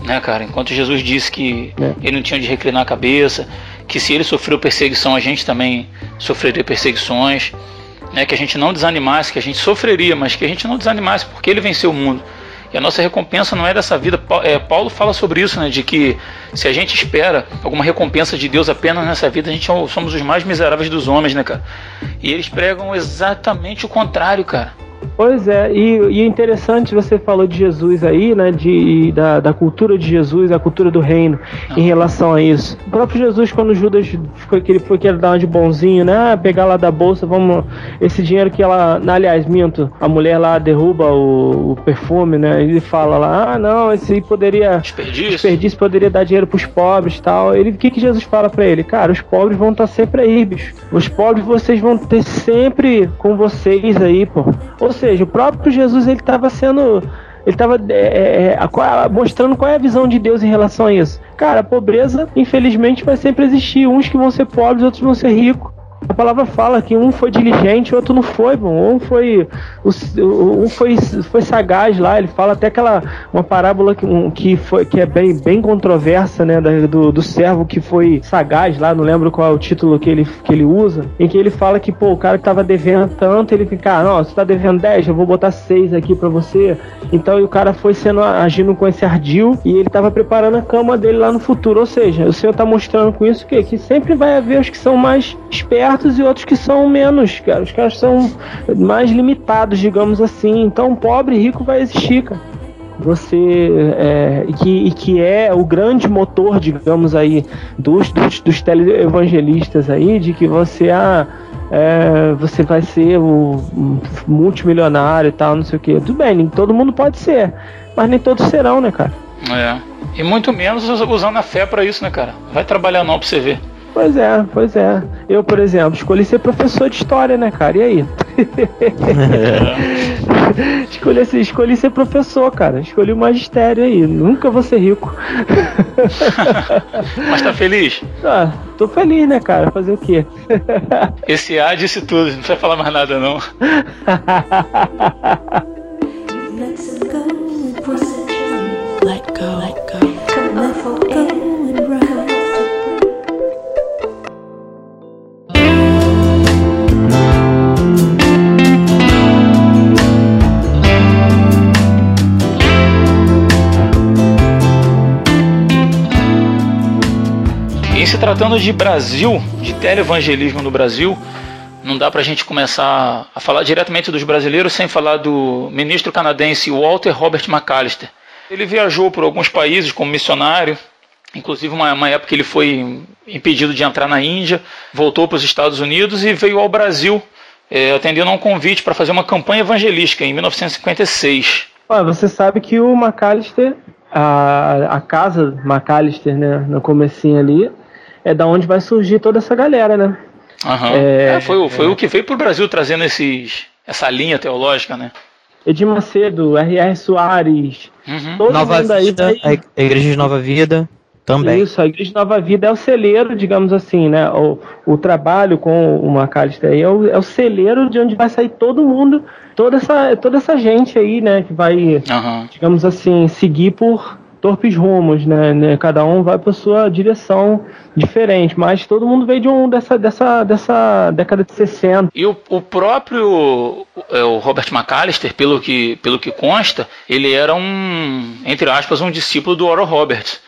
Né, cara? Enquanto Jesus disse que é. ele não tinha de reclinar a cabeça, que se ele sofreu perseguição, a gente também sofreria perseguições, né? Que a gente não desanimasse, que a gente sofreria, mas que a gente não desanimasse porque ele venceu o mundo. E a nossa recompensa não é dessa vida. É, Paulo fala sobre isso, né? De que se a gente espera alguma recompensa de Deus apenas nessa vida, a gente é somos os mais miseráveis dos homens, né, cara? E eles pregam exatamente o contrário, cara. Pois é, e, e interessante você falou de Jesus aí, né? De, da, da cultura de Jesus, a cultura do reino em relação a isso. O próprio Jesus, quando Judas foi que ele foi querer dar uma de bonzinho, né? Ah, pegar lá da bolsa, vamos. Esse dinheiro que ela. Aliás, minto, a mulher lá derruba o, o perfume, né? Ele fala lá, ah, não, esse aí poderia. Desperdício. Desperdício poderia dar dinheiro pros pobres e tal. Ele, o que, que Jesus fala para ele? Cara, os pobres vão estar sempre aí, bicho. Os pobres vocês vão ter sempre com vocês aí, pô. Ou seja, o próprio Jesus ele estava sendo ele estava é, é, é mostrando qual é a visão de Deus em relação a isso. Cara, a pobreza, infelizmente, vai sempre existir. Uns que vão ser pobres, outros vão ser ricos. A palavra fala que um foi diligente, outro não foi, bom. Um foi. Um foi, foi sagaz lá. Ele fala até aquela. Uma parábola que, um, que, foi, que é bem, bem controversa, né? Do, do servo que foi sagaz lá, não lembro qual é o título que ele, que ele usa. Em que ele fala que, pô, o cara que tava devendo tanto, ele fica, ah, não, você tá devendo 10, eu vou botar 6 aqui para você. Então o cara foi sendo agindo com esse ardil e ele tava preparando a cama dele lá no futuro. Ou seja, o Senhor tá mostrando com isso que, que sempre vai haver os que são mais espertos e outros que são menos, cara. Os caras são mais limitados, digamos assim. Então, pobre e rico vai existir, cara. Você é, e, que, que é o grande motor, digamos aí, dos, dos, dos televangelistas aí, de que você ah, é, você vai ser o multimilionário e tal, não sei o que. Tudo bem, nem todo mundo pode ser, mas nem todos serão, né, cara? É. E muito menos usando a fé para isso, né, cara? Vai trabalhar não pra você ver. Pois é, pois é. Eu, por exemplo, escolhi ser professor de história, né, cara? E aí? escolhi, escolhi ser professor, cara. Escolhi o magistério aí. Nunca vou ser rico. Mas tá feliz? Ah, tô feliz, né, cara? Fazer o quê? Esse A disse tudo, não precisa falar mais nada, não. Let se tratando de Brasil, de televangelismo no Brasil, não dá para a gente começar a falar diretamente dos brasileiros sem falar do ministro canadense Walter Robert McAllister. Ele viajou por alguns países como missionário, inclusive uma, uma época ele foi impedido de entrar na Índia, voltou para os Estados Unidos e veio ao Brasil é, atendendo a um convite para fazer uma campanha evangelística em 1956. você sabe que o McAllister, a, a casa McAllister, né, no comecinho ali, é da onde vai surgir toda essa galera, né? Uhum. É, é, foi, foi é. o que veio para o Brasil trazendo esses, essa linha teológica, né? Edir Macedo, R.R. Soares, uhum. todo Nova mundo aí. Vida, a Igreja de Nova Vida também. Isso, a Igreja de Nova Vida é o celeiro, digamos assim, né? O, o trabalho com o Macalister aí é o, é o celeiro de onde vai sair todo mundo, toda essa, toda essa gente aí, né? Que vai, uhum. digamos assim, seguir por torpes rumos, né, né? Cada um vai para sua direção diferente, mas todo mundo veio de um dessa, dessa, dessa década de 60. E o, o próprio é, o Robert McAllister, pelo que, pelo que consta, ele era um, entre aspas, um discípulo do Oral Roberts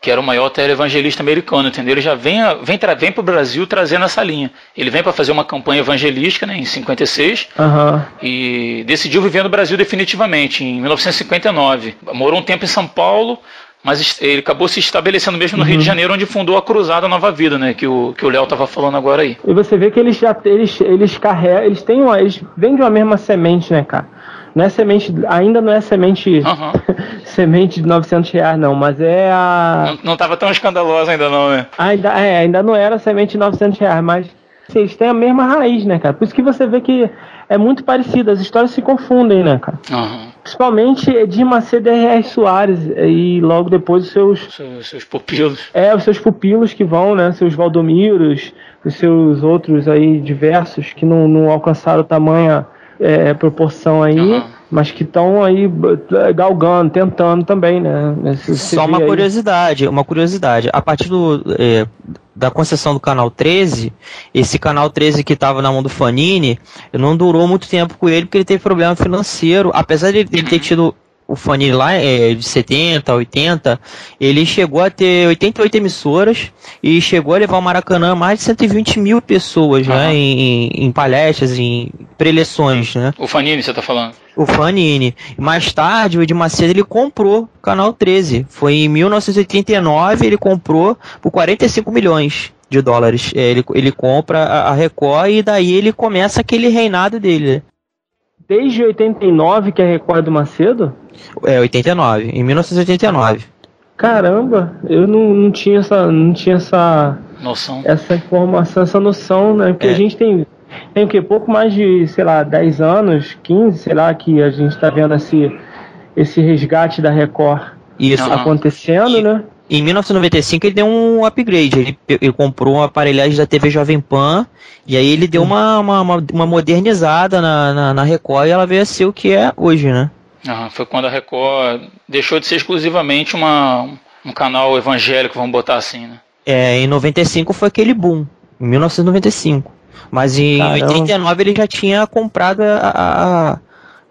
que era o maior televangelista americano, entendeu? Ele já vem, vem, vem para o Brasil trazendo essa linha. Ele vem para fazer uma campanha evangelística né, em 56 uhum. e decidiu viver no Brasil definitivamente em 1959. Morou um tempo em São Paulo, mas ele acabou se estabelecendo mesmo no uhum. Rio de uhum. Janeiro, onde fundou a Cruzada Nova Vida, né? Que o que o Léo estava falando agora aí. E você vê que eles já eles eles carregam, eles têm uma, eles vêm de uma mesma semente, né, cara? Não é semente, ainda não é semente uhum. semente de 900 reais, não, mas é a. Não, não tava tão escandalosa ainda, não, né? Ainda, é, ainda não era semente de 900 reais, mas assim, eles têm a mesma raiz, né, cara? Por isso que você vê que é muito parecido, as histórias se confundem, né, cara? Uhum. Principalmente de Macedo e. Soares, e logo depois os seus. Seus, seus pupilos. É, os seus pupilos que vão, né? Seus Valdomiros, os seus outros aí diversos que não, não alcançaram tamanha é, proporção aí, uhum. mas que estão aí é, galgando, tentando também, né? Só uma curiosidade, uma curiosidade. A partir do, é, da concessão do canal 13, esse canal 13 que estava na mão do Fanini, não durou muito tempo com ele porque ele teve problema financeiro, apesar de ele ter tido o Fanny lá é de 70, 80, ele chegou a ter 88 emissoras e chegou a levar o Maracanã mais de 120 mil pessoas, uhum. né, em, em, palestras, em preleções, né. O Fanini, você tá falando? O Fanini. Mais tarde, o Ed Macedo, ele comprou o Canal 13. Foi em 1989, ele comprou por 45 milhões de dólares. É, ele, ele compra a Record e daí ele começa aquele reinado dele desde 89 que é Record do Macedo? É, 89, em 1989. Caramba, eu não, não tinha essa não tinha essa noção. Essa informação, essa noção, né? Porque é. a gente tem tem o que pouco mais de, sei lá, 10 anos, 15, sei lá, que a gente está vendo esse esse resgate da Record Isso. acontecendo, e, né? Em 1995 ele deu um upgrade, ele, ele comprou uma aparelhagem da TV Jovem Pan e aí ele deu uma, uma, uma modernizada na, na, na, Record e ela veio a ser o que é hoje, né? Ah, foi quando a Record deixou de ser exclusivamente uma, um canal evangélico, vamos botar assim, né? É, em 95 foi aquele boom, em 1995. Mas em Caramba. 89 ele já tinha comprado a, a,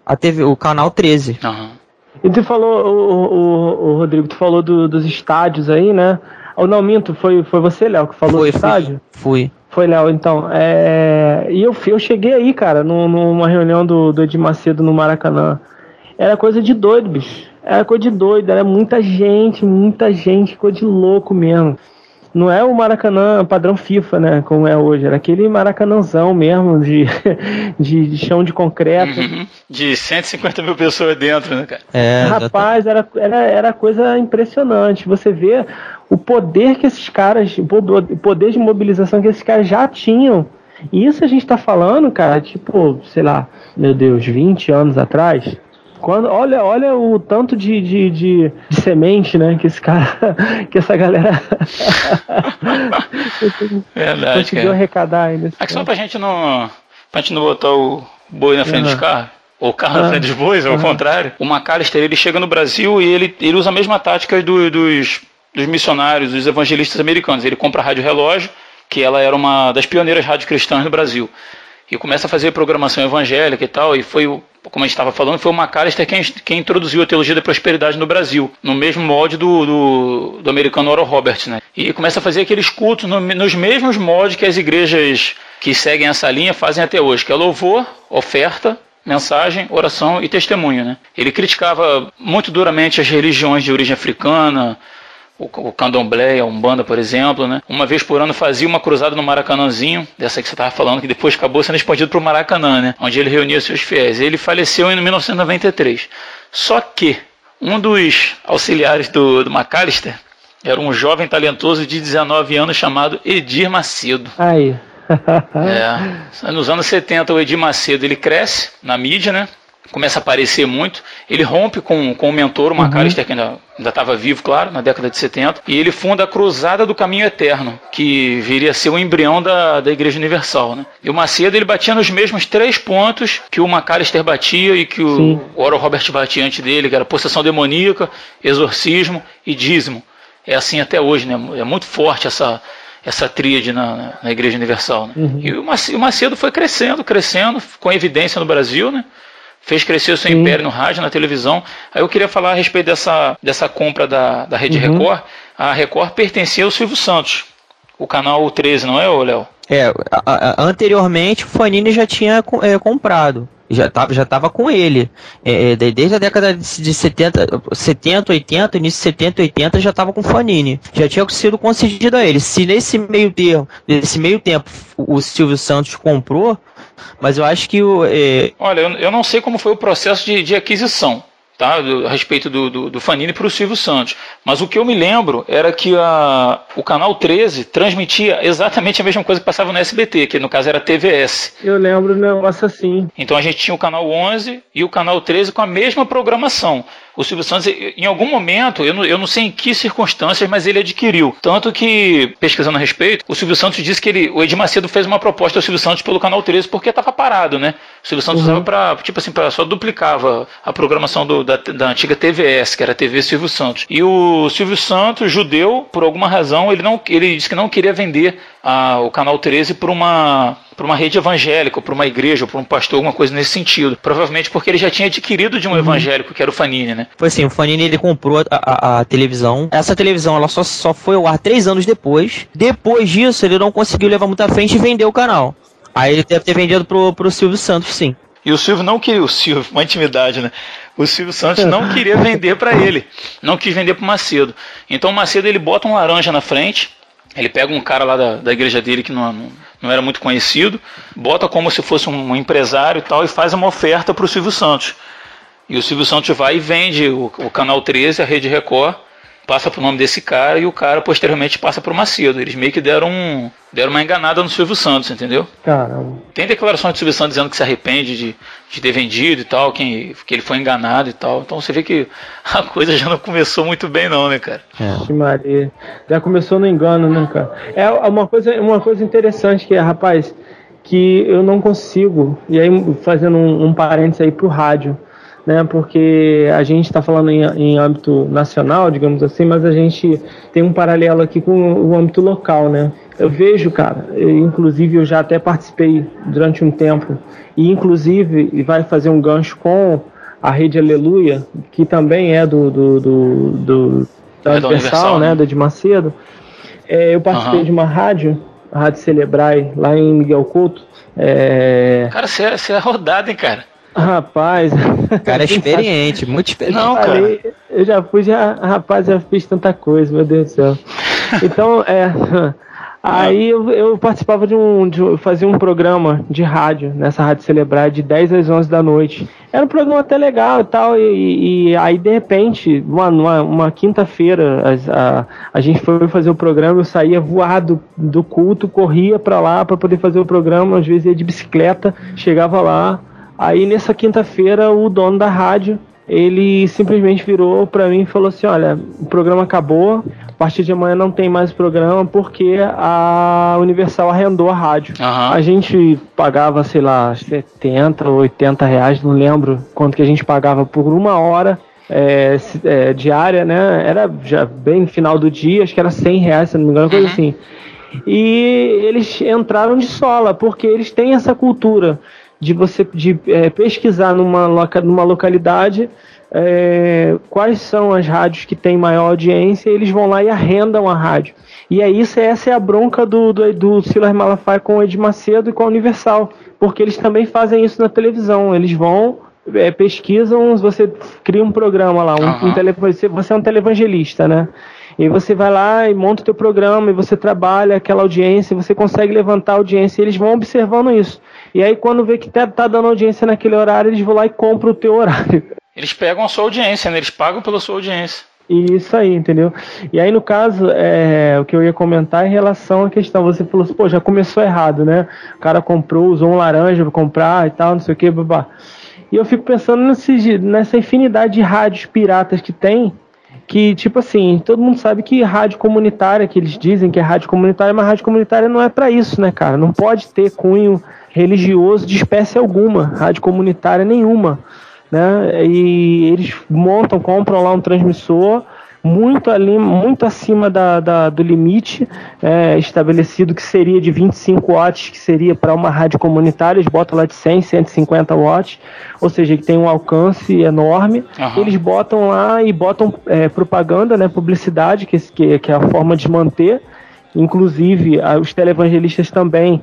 a TV, o canal 13. Uhum. E tu falou, o, o, o Rodrigo, tu falou do, dos estádios aí, né? Ou não, minto, foi, foi você, Léo, que falou foi, do estádio? Fui. Foi, Léo, então. É... E eu, eu cheguei aí, cara, numa reunião do, do Edir Macedo no Maracanã. Era coisa de doido, bicho. Era coisa de doido, era muita gente, muita gente, coisa de louco mesmo não é o Maracanã padrão FIFA, né? Como é hoje. Era aquele Maracanãzão mesmo, de, de, de chão de concreto. Uhum. De 150 mil pessoas dentro, né, cara? É, Rapaz, era, era, era coisa impressionante. Você vê o poder que esses caras, o poder de mobilização que esses caras já tinham. E isso a gente tá falando, cara, tipo, sei lá, meu Deus, 20 anos atrás. Quando, olha, olha o tanto de, de, de, de, semente, né? Que esse cara, que essa galera Verdade, conseguiu cara. arrecadar ainda. É que só pra gente não. Pra gente não botar o boi na frente uhum. dos carros. Ou o carro uhum. na frente dos bois, ao contrário. O McAllister, ele chega no Brasil e ele, ele usa a mesma tática do, dos, dos missionários, dos evangelistas americanos. Ele compra a rádio relógio, que ela era uma das pioneiras rádios cristãs no Brasil. E começa a fazer programação evangélica e tal, e foi o como a gente estava falando, foi o McAllister quem, quem introduziu a teologia da prosperidade no Brasil, no mesmo molde do, do, do americano Oral Roberts. Né? E começa a fazer aqueles cultos no, nos mesmos moldes que as igrejas que seguem essa linha fazem até hoje, que é louvor, oferta, mensagem, oração e testemunho. Né? Ele criticava muito duramente as religiões de origem africana, o, candomblé, a umbanda, por exemplo, né? Uma vez por ano fazia uma cruzada no Maracanãzinho, dessa que você estava falando, que depois acabou sendo expandido para o Maracanã, né? Onde ele reunia seus fiéis. Ele faleceu em 1993. Só que um dos auxiliares do, do McAllister era um jovem talentoso de 19 anos chamado Edir Macedo. Aí. é, nos anos 70 o Edir Macedo ele cresce na mídia, né? Começa a aparecer muito. Ele rompe com, com o mentor, o McAllister, uhum. que ainda estava vivo, claro, na década de 70, e ele funda a Cruzada do Caminho Eterno, que viria a ser o embrião da, da Igreja Universal. Né? E o Macedo ele batia nos mesmos três pontos que o McAllister batia e que o, o Oral Robert batia antes dele, que era possessão demoníaca, exorcismo e dízimo. É assim até hoje, né? É muito forte essa, essa tríade na, na Igreja Universal. Né? Uhum. E o Macedo foi crescendo, crescendo, com evidência no Brasil, né? Fez crescer o seu Sim. império no rádio, na televisão. Aí eu queria falar a respeito dessa, dessa compra da, da Rede uhum. Record. A Record pertencia ao Silvio Santos, o canal 13, não é, Léo? É, a, a, anteriormente o Fanini já tinha é, comprado. Já estava já tava com ele. É, é desde a década de 70, 70, 80, início de 70, 80, já estava com o Fanini. Já tinha sido concedido a ele. Se nesse meio termo, nesse meio tempo, o Silvio Santos comprou, mas eu acho que o. É... Olha, eu, eu não sei como foi o processo de, de aquisição. Tá, a respeito do, do, do Fanini para o Silvio Santos. Mas o que eu me lembro era que a, o canal 13 transmitia exatamente a mesma coisa que passava no SBT, que no caso era TVS. Eu lembro do negócio assim. Então a gente tinha o canal 11 e o canal 13 com a mesma programação o Silvio Santos, em algum momento, eu não, eu não sei em que circunstâncias, mas ele adquiriu. Tanto que, pesquisando a respeito, o Silvio Santos disse que ele, o Edir Macedo fez uma proposta ao Silvio Santos pelo Canal 13 porque estava parado, né? O Silvio Santos uhum. usava para, tipo assim, pra, só duplicava a programação do, da, da antiga TVS, que era a TV Silvio Santos. E o Silvio Santos, judeu, por alguma razão, ele, não, ele disse que não queria vender a, o Canal 13 para uma para uma rede evangélica, para uma igreja, para um pastor, alguma coisa nesse sentido. Provavelmente porque ele já tinha adquirido de um uhum. evangélico, que era o Fanini, né? Foi assim, o Fanini ele comprou a, a, a, televisão. Essa televisão ela só, só foi ao ar três anos depois. Depois disso, ele não conseguiu levar muita frente e vendeu o canal. Aí ele deve ter vendido pro, pro Silvio Santos, sim. E o Silvio não queria, o Silvio, uma intimidade, né? O Silvio Santos não queria vender para ele, não quis vender para o Macedo. Então o Macedo ele bota um laranja na frente, ele pega um cara lá da, da igreja dele que não, não, não, era muito conhecido, bota como se fosse um empresário e tal, e faz uma oferta para o Silvio Santos. E o Silvio Santos vai e vende o, o Canal 13, a Rede Record, passa pro nome desse cara e o cara posteriormente passa pro Macedo. Eles meio que deram, um, deram uma enganada no Silvio Santos, entendeu? Caramba. Tem declarações do Silvio Santos dizendo que se arrepende de, de ter vendido e tal, que, que ele foi enganado e tal. Então você vê que a coisa já não começou muito bem, não, né, cara? É. Maria. Já começou no engano, né, cara? É uma coisa, uma coisa interessante que é, rapaz, que eu não consigo, e aí fazendo um, um parênteses aí pro rádio né? Porque a gente está falando em, em, âmbito nacional, digamos assim, mas a gente tem um paralelo aqui com o âmbito local, né? Eu vejo, cara, eu, inclusive eu já até participei durante um tempo, e inclusive vai fazer um gancho com a Rede Aleluia, que também é do, do, do, do da é Universal, Universal, né? Da de Macedo. É, eu participei uhum. de uma rádio, a Rádio Celebrai, lá em Miguel Couto. É... Cara, você é, você é rodado, hein, cara? Rapaz. Cara é experiente, muito experiente. Não, cara. Eu já fui, já, rapaz, já fiz tanta coisa, meu Deus do céu. Então, é. Aí eu, eu participava de um. De, fazia um programa de rádio, nessa Rádio Celebrar, de 10 às 11 da noite. Era um programa até legal e tal, e, e aí de repente, uma, uma, uma quinta-feira, a, a gente foi fazer o programa, eu saía voado do culto, corria para lá para poder fazer o programa, às vezes ia de bicicleta, chegava lá, Aí nessa quinta-feira o dono da rádio ele simplesmente virou para mim e falou assim: Olha, o programa acabou, a partir de amanhã não tem mais programa porque a Universal arrendou a rádio. Uhum. A gente pagava, sei lá, 70 ou 80 reais, não lembro quanto que a gente pagava por uma hora. É, é, diária, né? Era já bem no final do dia, acho que era 100 reais, se não me engano, coisa uhum. assim. E eles entraram de sola, porque eles têm essa cultura de você de, é, pesquisar numa, loca, numa localidade é, quais são as rádios que têm maior audiência, eles vão lá e arrendam a rádio. E é isso, essa é a bronca do, do, do Silas Malafaia com o Ed Macedo e com a Universal, porque eles também fazem isso na televisão. Eles vão, é, pesquisam, você cria um programa lá, um, uhum. um tele, você, você é um televangelista, né? E você vai lá e monta o teu programa e você trabalha aquela audiência, você consegue levantar a audiência e eles vão observando isso. E aí quando vê que tá, tá dando audiência naquele horário, eles vão lá e compram o teu horário. Eles pegam a sua audiência, né? Eles pagam pela sua audiência. Isso aí, entendeu? E aí, no caso, é, o que eu ia comentar em relação à questão, você falou assim, pô, já começou errado, né? O cara comprou, usou um laranja para comprar e tal, não sei o que, babá. E eu fico pensando nesse, nessa infinidade de rádios piratas que tem, que, tipo assim, todo mundo sabe que rádio comunitária, que eles dizem que é rádio comunitária, mas rádio comunitária não é para isso, né, cara? Não pode ter cunho religioso de espécie alguma, rádio comunitária nenhuma. Né? E eles montam, compram lá um transmissor muito ali, muito acima da, da do limite é, estabelecido que seria de 25 watts, que seria para uma rádio comunitária, eles botam lá de 100, 150 watts, ou seja, que tem um alcance enorme. Uhum. Eles botam lá e botam é, propaganda, né, publicidade, que, que, que é a forma de manter. Inclusive, os televangelistas também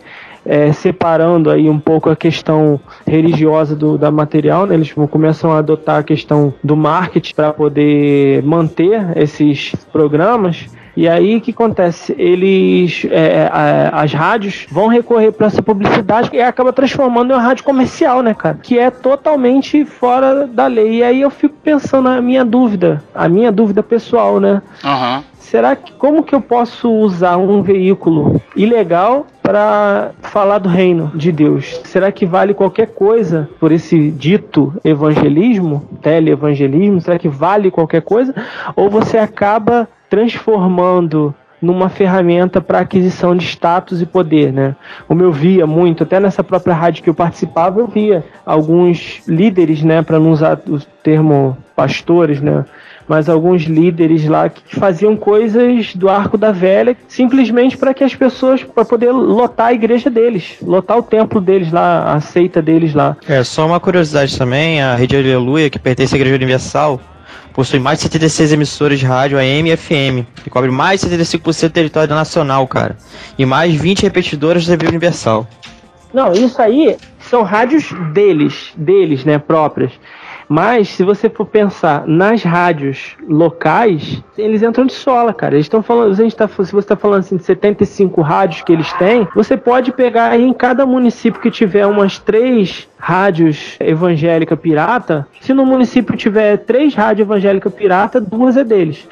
é, separando aí um pouco a questão religiosa do, da material, né? eles começam a adotar a questão do marketing para poder manter esses programas. E aí o que acontece? Eles, é, as rádios vão recorrer para essa publicidade e acaba transformando em uma rádio comercial, né, cara? Que é totalmente fora da lei. E aí eu fico pensando a minha dúvida, a minha dúvida pessoal, né? Uhum. Será que como que eu posso usar um veículo ilegal para falar do reino de Deus. Será que vale qualquer coisa por esse dito evangelismo, teleevangelismo? Será que vale qualquer coisa? Ou você acaba transformando numa ferramenta para aquisição de status e poder, né? Como eu via muito, até nessa própria rádio que eu participava, eu via alguns líderes, né, para não usar o termo pastores, né, mas alguns líderes lá que faziam coisas do arco da velha simplesmente para que as pessoas para poder lotar a igreja deles, lotar o templo deles lá, a seita deles lá. É, só uma curiosidade também, a Rede Aleluia, que pertence à Igreja Universal, possui mais de 76 emissoras de rádio AM e FM, que cobre mais de 75% do território nacional, cara, e mais 20 repetidoras da TV Universal. Não, isso aí são rádios deles, deles, né, próprias. Mas se você for pensar nas rádios locais, eles entram de sola, cara. Eles estão falando, a gente tá, se você está falando assim de 75 rádios que eles têm, você pode pegar aí em cada município que tiver umas três rádios evangélica pirata, se no município tiver três rádios evangélica pirata, duas é deles.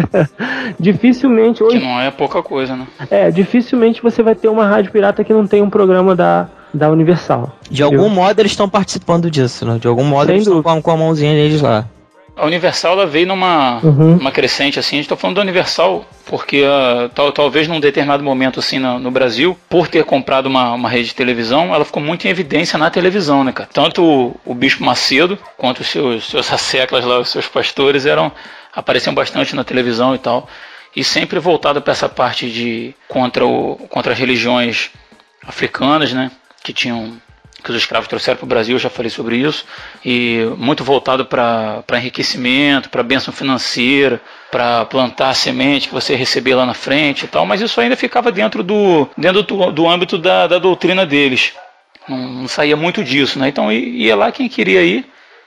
dificilmente hoje. Que não é pouca coisa, né? É, dificilmente você vai ter uma rádio pirata que não tem um programa da da Universal. De entendeu? algum modo eles estão participando disso, né? De algum modo Sem eles estão com a mãozinha deles lá. A Universal ela veio numa uhum. uma crescente assim. A gente tá falando da Universal porque uh, tal, talvez num determinado momento assim no, no, Brasil, por ter comprado uma, uma rede de televisão, ela ficou muito em evidência na televisão, né, cara? Tanto o, o Bispo Macedo quanto os seus, seus asseclas lá, os seus pastores eram apareciam bastante na televisão e tal. E sempre voltado para essa parte de contra, o, contra as religiões africanas, né? Que tinham que os escravos trouxeram para o Brasil, eu já falei sobre isso, e muito voltado para enriquecimento, para bênção financeira, para plantar semente que você receber lá na frente e tal, mas isso ainda ficava dentro do, dentro do, do âmbito da, da doutrina deles. Não, não, saía muito disso, né? Então ia lá quem queria ir,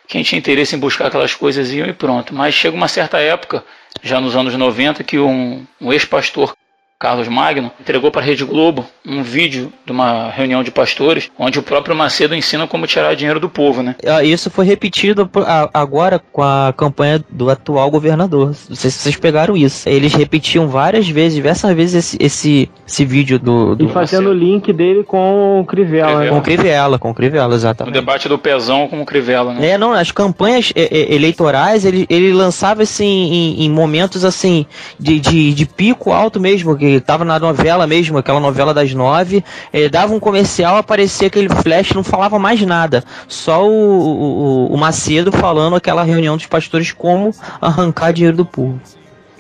quem tinha interesse em buscar aquelas coisas iam e pronto. Mas chega uma certa época, já nos anos 90, que um, um ex-pastor Carlos Magno, entregou para a Rede Globo um vídeo de uma reunião de pastores, onde o próprio Macedo ensina como tirar dinheiro do povo, né? Ah, isso foi repetido agora com a campanha do atual governador. Não sei se vocês pegaram isso. Eles repetiam várias vezes, diversas vezes, esse, esse, esse vídeo do. do e fazendo o link dele com o Crivella. Crivella. Com o Crivella, com o Crivella, exatamente. O debate do pezão com o Crivella, né? É, não, as campanhas eleitorais, ele, ele lançava assim em, em momentos assim de, de, de pico alto mesmo, que tava na novela mesmo, aquela novela das nove, ele dava um comercial, aparecia aquele flash, não falava mais nada. Só o, o, o Macedo falando aquela reunião dos pastores como arrancar dinheiro do povo.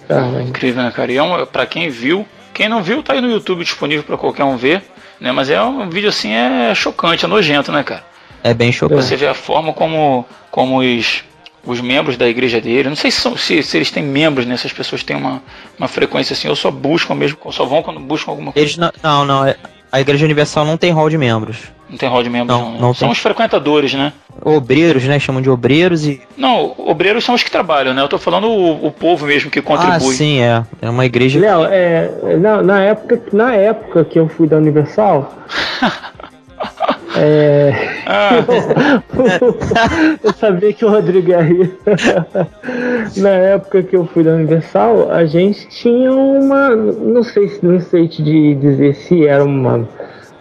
Ah, incrível, né, cara? E é um, pra quem viu, quem não viu, tá aí no YouTube disponível para qualquer um ver, né? Mas é um vídeo assim, é chocante, é nojento, né, cara? É bem chocante. Você vê a forma como, como os os membros da igreja dele. Não sei se, são, se, se, eles têm membros, né? Se as pessoas têm uma, uma frequência assim, ou só buscam mesmo, só vão quando buscam alguma coisa. Eles não, não, não, é, a Igreja Universal não tem hall de membros. Não tem hall de membros, não. não, né? não são tem. os frequentadores, né? Obreiros, né? Chamam de obreiros e. Não, obreiros são os que trabalham, né? Eu tô falando o, o povo mesmo que contribui. Ah, sim, é. É uma igreja. Léo, é, na, na, época, na época que eu fui da Universal. É... Ah. Eu, eu, sabia que o Rodrigo ia rir. Na época que eu fui da Universal, a gente tinha uma. Não sei, não sei te dizer se era uma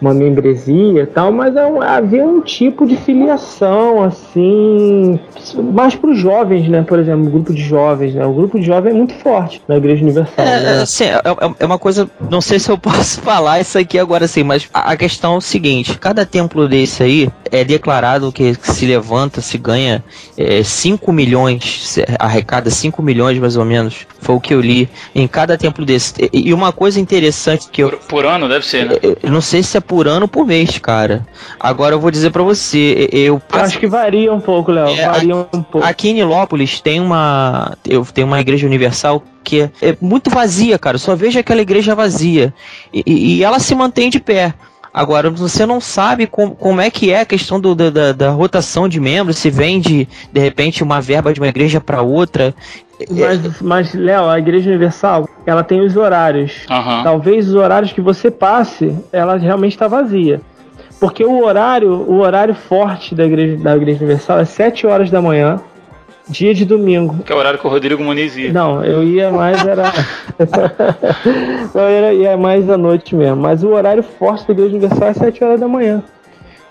uma membresia e tal, mas é havia um tipo de filiação, assim, mais para os jovens, né? Por exemplo, o grupo de jovens, né? O grupo de jovens é muito forte na Igreja Universal. É, né? assim, é, é, é uma coisa, não sei se eu posso falar isso aqui agora sim, mas a questão é o seguinte: cada templo desse aí é declarado que se levanta, se ganha 5 é, milhões, arrecada 5 milhões mais ou menos, foi o que eu li em cada templo desse. E uma coisa interessante que eu. Por, por ano deve ser, né? Eu não sei se é por ano ou por mês, cara. Agora eu vou dizer para você, eu acho que varia um pouco, Léo. É, varia um pouco. Aqui em Nilópolis tem uma, eu tenho uma igreja universal que é, é muito vazia, cara. só vejo aquela igreja vazia e, e ela se mantém de pé. Agora, você não sabe com, como é que é a questão do, da, da, rotação de membros, se vem de, de repente, uma verba de uma igreja para outra. Mas, mas Léo, a Igreja Universal, ela tem os horários. Uhum. Talvez os horários que você passe, ela realmente está vazia. Porque o horário, o horário forte da Igreja, da igreja Universal é 7 horas da manhã, dia de domingo. Que é o horário que o Rodrigo Muniz ia. Não, eu ia mais, era. eu ia, ia mais à noite mesmo. Mas o horário forte da Igreja Universal é 7 horas da manhã.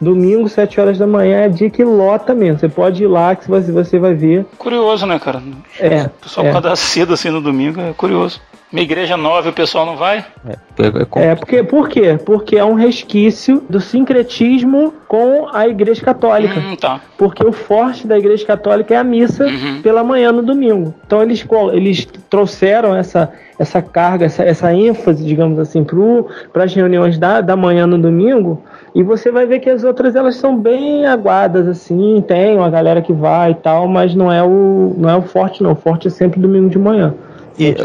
Domingo, 7 horas da manhã, é dia que lota mesmo. Você pode ir lá que você, você vai ver. Curioso, né, cara? É. O pessoal é. acordar cedo assim no domingo é curioso. Minha igreja nova e o pessoal não vai? É, é, é, porque, por quê? Porque é um resquício do sincretismo com a igreja católica. Hum, tá. Porque o forte da igreja católica é a missa uhum. pela manhã no domingo. Então eles, eles trouxeram essa, essa carga, essa, essa ênfase, digamos assim, para as reuniões da, da manhã no domingo. E você vai ver que as outras elas são bem aguadas, assim, tem uma galera que vai e tal, mas não é o, não é o forte, não. O forte é sempre domingo de manhã. E,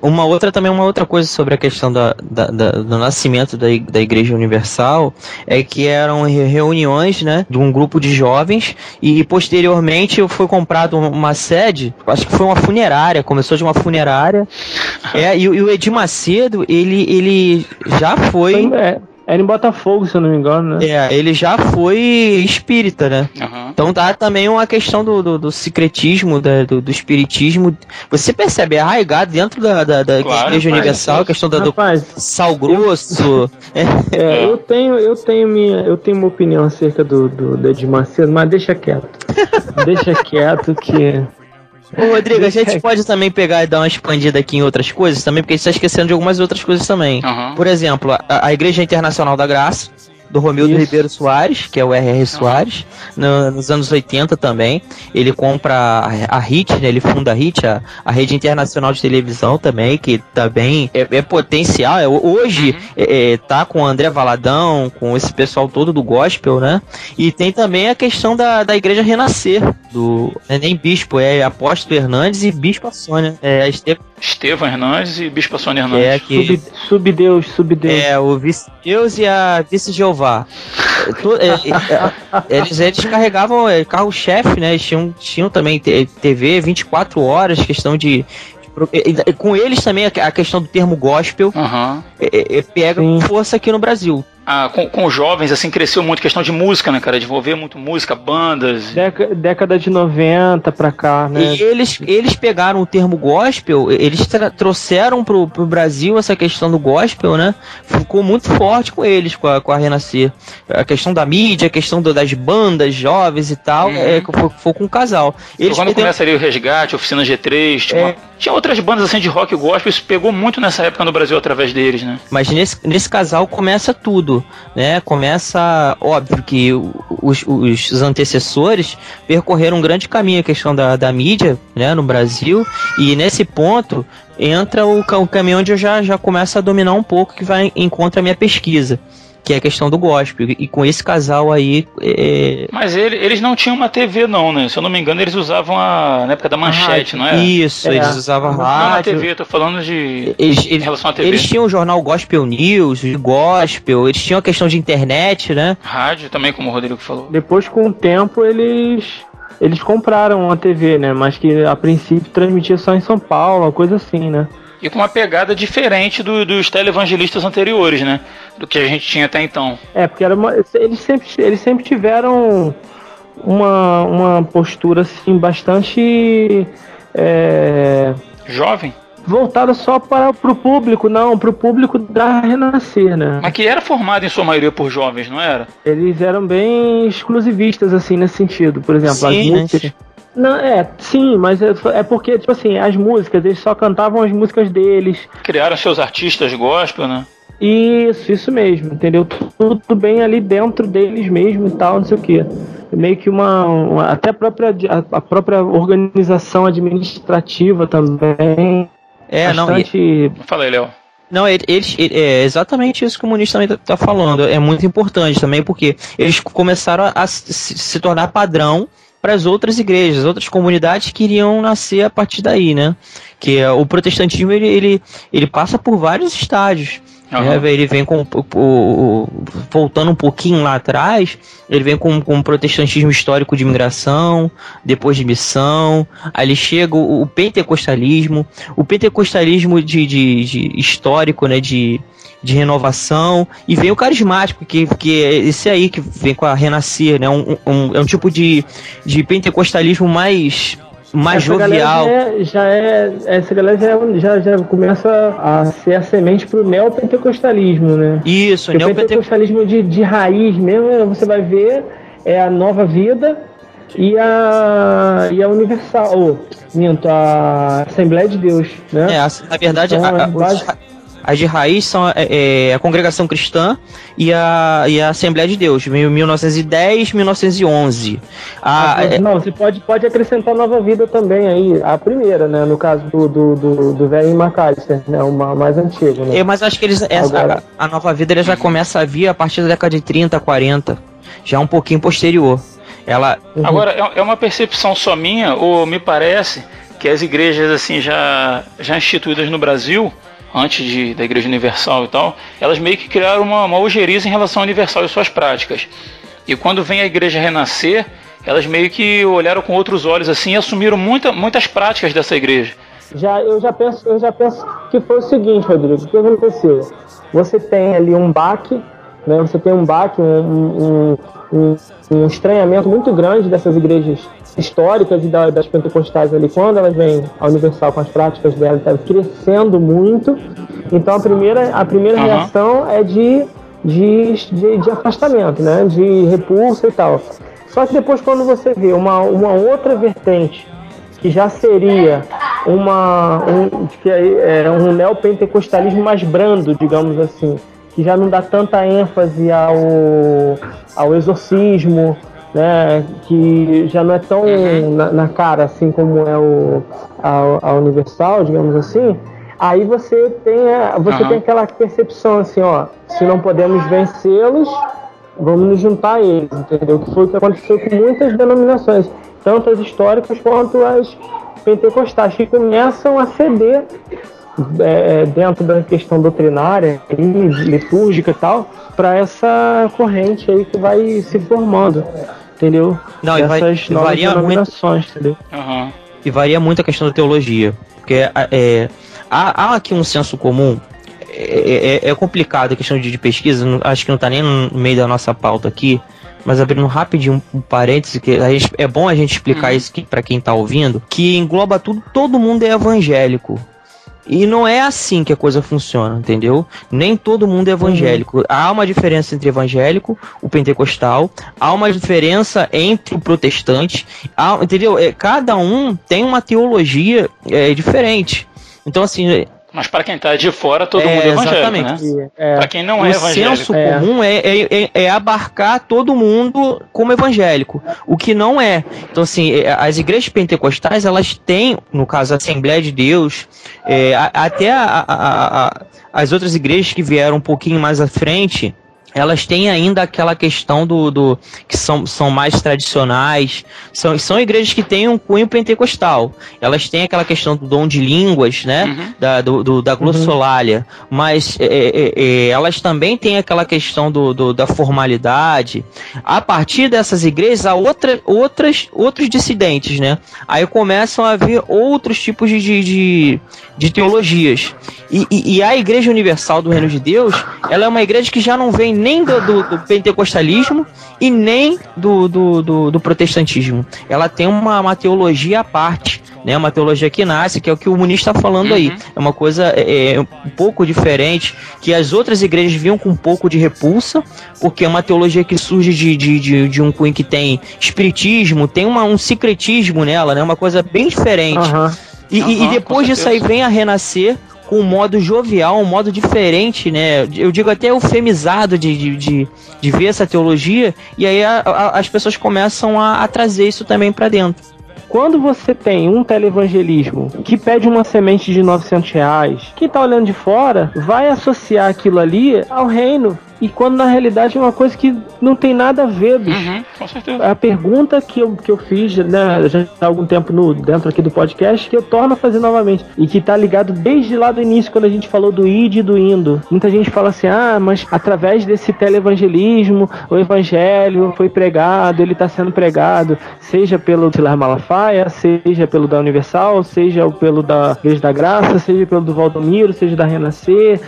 uma outra também, uma outra coisa sobre a questão da, da, da, do nascimento da, da Igreja Universal é que eram reuniões, né, de um grupo de jovens e posteriormente foi comprado uma sede, acho que foi uma funerária, começou de uma funerária. é, e, e o Edir Macedo, ele, ele já foi. É, era em Botafogo, se eu não me engano, né? É, ele já foi espírita, né? Uhum. Então dá também uma questão do, do, do secretismo, da, do, do, espiritismo. Você percebe, é arraigado dentro da, da, da claro, Igreja Universal, a questão da, rapaz, do sal grosso. é. é. eu tenho, eu tenho minha, eu tenho uma opinião acerca do, do, do Ed Macedo, mas deixa quieto. deixa quieto que Ô, Rodrigo, a gente pode também pegar e dar uma expandida aqui em outras coisas também, porque a gente está esquecendo de algumas outras coisas também. Uhum. Por exemplo, a, a Igreja Internacional da Graça, do Romildo Isso. Ribeiro Soares, que é o R.R. Soares, no, nos anos 80 também. Ele compra a, a HIT, né, ele funda a HIT, a, a, rede internacional de televisão também, que também é, é potencial. É, hoje uhum. é, é, tá com o André Valadão, com esse pessoal todo do gospel, né? E tem também a questão da, da Igreja Renascer, do é nem bispo, é apóstolo Hernandes e bispo Sônia. É, a Estevão Estevam Hernandes e Bispo Sônia Hernandes. É, que... Sub, subdeus, subdeus. É, o vice-deus e a vice-jeová. É, é, é, eles, eles carregavam carro-chefe, né? Eles tinham, tinham também TV 24 horas, questão de, com eles também a questão do termo gospel uhum. é, é, pega Sim. força aqui no Brasil ah, com, com jovens, assim, cresceu muito questão de música, né, cara? Desenvolver muito música, bandas. Deca, década de 90 pra cá, né? E eles, eles pegaram o termo gospel, eles trouxeram pro, pro Brasil essa questão do gospel, né? Ficou muito forte com eles, com a, com a Renascer. A questão da mídia, a questão do, das bandas jovens e tal, uhum. é, foi, foi com o casal. Eles quando começa ali o Resgate, Oficina G3, tipo, é... tinha outras bandas assim de rock gospel, isso pegou muito nessa época no Brasil através deles, né? Mas nesse, nesse casal começa tudo né? Começa, óbvio que os, os antecessores percorreram um grande caminho a questão da, da mídia, né, no Brasil, e nesse ponto entra o, o caminho onde eu já, já começo a dominar um pouco, que vai em contra a minha pesquisa que é a questão do gospel. E com esse casal aí. É... Mas ele, eles não tinham uma TV, não, né? Se eu não me engano, eles usavam a. Na época da manchete, ah, não é? Isso, é. eles usavam não, rádio. Não na TV, tô falando de. Eles, em relação à TV. Eles tinham o jornal Gospel News, Gospel, eles tinham a questão de internet, né? Rádio também, como o Rodrigo falou. Depois, com o tempo, eles eles compraram uma TV, né? Mas que a princípio transmitia só em São Paulo, uma coisa assim, né? E com uma pegada diferente do, dos televangelistas anteriores, né? Do que a gente tinha até então. É, porque era uma, eles, sempre, eles sempre tiveram uma, uma postura assim bastante. É... Jovem? voltada só para o público, não, para o público da Renascer, né? Mas que era formado em sua maioria por jovens, não era? Eles eram bem exclusivistas, assim, nesse sentido. Por exemplo, Sim, as músicas. Não, é, sim, mas é, é, porque, tipo assim, as músicas, eles só cantavam as músicas deles. Criaram seus artistas gospel, né? Isso, isso mesmo, entendeu? Tudo bem ali dentro deles mesmo e tal, não sei o quê. Meio que uma. uma até a própria, a, a, própria organização administrativa também. É, bastante... não. Fala aí, Léo. Não, eles, é exatamente isso que o Muniz também está falando. É muito importante também, porque eles começaram a, a se tornar padrão para as outras igrejas, outras comunidades que iriam nascer a partir daí, né? Que é, o protestantismo ele, ele, ele passa por vários estágios. Uhum. Ele vem com o, o, voltando um pouquinho lá atrás, ele vem com, com o protestantismo histórico de imigração, depois de missão, aí chega o, o pentecostalismo, o pentecostalismo de, de, de histórico, né? De, de renovação, e vem o carismático, que, que é esse aí que vem com a renascer, né? Um, um, é um tipo de, de pentecostalismo mais mais essa jovial. Já é, já é, essa galera já, já, já começa a ser a semente pro neopentecostalismo, né? Isso, o neopentecostalismo de, de raiz mesmo, você vai ver, é a nova vida e a, e a Universal, ou, minto, a Assembleia de Deus, né? É, na verdade, então, a, a, os, as de raiz são é, é, a Congregação Cristã e a, e a Assembleia de Deus, 1910, 1911. A, ah, é, não, você pode, pode acrescentar Nova Vida também aí, a primeira, né? No caso do, do, do, do velho McAllister, né? Uma mais antiga, né? É, mas acho que eles, essa, Agora... a, a Nova Vida ele já começa a vir a partir da década de 30, 40, já um pouquinho posterior. Ela... Uhum. Agora, é, é uma percepção só minha, ou me parece que as igrejas assim já, já instituídas no Brasil, antes de, da Igreja Universal e tal, elas meio que criaram uma, uma ojeriza em relação ao Universal e suas práticas. E quando vem a Igreja renascer, elas meio que olharam com outros olhos assim e assumiram muita, muitas práticas dessa igreja. Já, eu, já penso, eu já penso que foi o seguinte, Rodrigo, o que aconteceu? Você tem ali um baque, né, você tem um baque, um, um, um, um estranhamento muito grande dessas igrejas históricas e das pentecostais ali, quando elas vêm a Universal com as práticas dela, está crescendo muito. Então a primeira, a primeira uhum. reação é de, de, de, de, afastamento, né? De repulsa e tal. Só que depois quando você vê uma, uma outra vertente que já seria uma um, que é, é um neopentecostalismo mais brando, digamos assim, que já não dá tanta ênfase ao, ao exorcismo, né, que já não é tão uhum. na, na, cara assim como é o a, a, Universal, digamos assim. Aí você tem a, você uhum. tem aquela percepção assim, ó, se não podemos vencê-los, vamos nos juntar a eles, entendeu? Que foi o que aconteceu com muitas denominações, tanto as históricas quanto as pentecostais, que começam a ceder é, dentro da questão doutrinária, litúrgica e tal, para essa corrente aí que vai se formando, entendeu? Não, Essas e vai, varia muito, entendeu? Uhum. E varia muito a questão da teologia, porque é, é há, há, aqui um senso comum. É, é, é complicado a questão de, de pesquisa, acho que não está nem no meio da nossa pauta aqui, mas abrindo rapidinho um parêntese, que gente, é bom a gente explicar uhum. isso para quem está ouvindo, que engloba tudo, todo mundo é evangélico. E não é assim que a coisa funciona, entendeu? Nem todo mundo é evangélico. Uhum. Há uma diferença entre evangélico, o pentecostal, há uma diferença entre o protestante, há, entendeu? É, cada um tem uma teologia é, diferente. Então, assim, mas para quem está de fora, todo é, mundo é evangélico, exatamente. né? É. Para quem não o é evangélico. O senso é. comum é, é, é, abarcar todo mundo como evangélico, o que não é. Então, assim, é, as igrejas pentecostais, elas têm, no caso, a Assembleia de Deus, é, até a, a, a, as outras igrejas que vieram um pouquinho mais à frente, elas têm ainda aquela questão do, do que são, são mais tradicionais, são, são igrejas que têm um cunho pentecostal. Elas têm aquela questão do dom de línguas, né? Uhum. Da, do, do, da glossolalia. Uhum. Mas é, é, é, elas também têm aquela questão do, do, da formalidade. A partir dessas igrejas, há outra, outras, outros dissidentes, né? Aí começam a haver outros tipos de, de, de, de teologias. E, e, e a Igreja Universal do Reino de Deus, ela é uma igreja que já não vem nem do, do, do pentecostalismo e nem do, do, do, do protestantismo. Ela tem uma, uma teologia à parte né? Uma teologia que nasce, que é o que o Muniz está falando uhum. aí. É uma coisa é, é, um pouco diferente, que as outras igrejas viam com um pouco de repulsa, porque é uma teologia que surge de, de, de, de um cunho que tem espiritismo, tem uma, um secretismo nela, né? Uma coisa bem diferente. Uhum. E, uhum, e, depois disso aí vem a renascer com um modo jovial, um modo diferente, né? Eu digo até eufemizado de, de, de, de ver essa teologia, e aí a, a, as pessoas começam a, a trazer isso também para dentro. Quando você tem um televangelismo que pede uma semente de 900 reais, quem tá olhando de fora vai associar aquilo ali ao reino e quando na realidade é uma coisa que não tem nada a ver, bicho. Uhum, com certeza. A pergunta que eu, que eu fiz, né, já há algum tempo no, dentro aqui do podcast, que eu torno a fazer novamente, e que tá ligado desde lá do início, quando a gente falou do id e do indo. Muita gente fala assim, ah, mas através desse televangelismo, o evangelho foi pregado, ele está sendo pregado, seja pelo Silar Malafaia, seja pelo da Universal, seja pelo da Igreja da Graça, seja pelo do Valdomiro, seja da Renascer,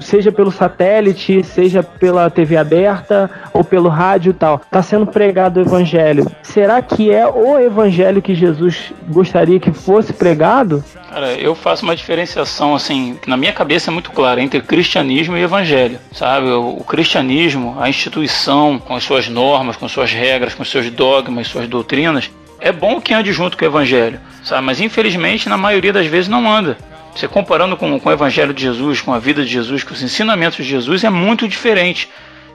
seja pelo satélite, seja pela TV aberta ou pelo rádio e tal, está sendo pregado o evangelho. Será que é o evangelho que Jesus gostaria que fosse pregado? Cara, eu faço uma diferenciação assim, que na minha cabeça é muito clara entre cristianismo e evangelho, sabe? O, o cristianismo, a instituição, com as suas normas, com suas regras, com seus dogmas, suas doutrinas, é bom que ande junto com o evangelho, sabe? Mas infelizmente na maioria das vezes não anda. Você comparando com, com o Evangelho de Jesus, com a vida de Jesus, com os ensinamentos de Jesus, é muito diferente.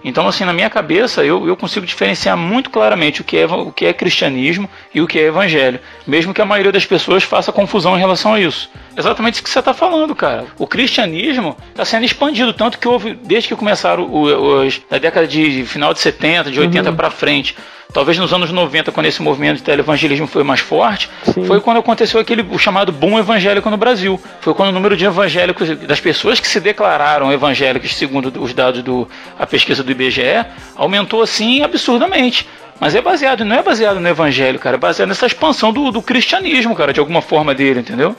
Então, assim, na minha cabeça, eu, eu consigo diferenciar muito claramente o que, é, o que é cristianismo e o que é evangelho. Mesmo que a maioria das pessoas faça confusão em relação a isso. Exatamente isso que você está falando, cara. O cristianismo está sendo expandido, tanto que houve, desde que começaram os, da década de final de 70, de 80 uhum. para frente, talvez nos anos 90, quando esse movimento de televangelismo foi mais forte, Sim. foi quando aconteceu aquele o chamado boom evangélico no Brasil. Foi quando o número de evangélicos, das pessoas que se declararam evangélicos, segundo os dados do a pesquisa do IBGE, aumentou assim absurdamente. Mas é baseado, não é baseado no evangelho, cara, é baseado nessa expansão do, do cristianismo, cara, de alguma forma dele, entendeu?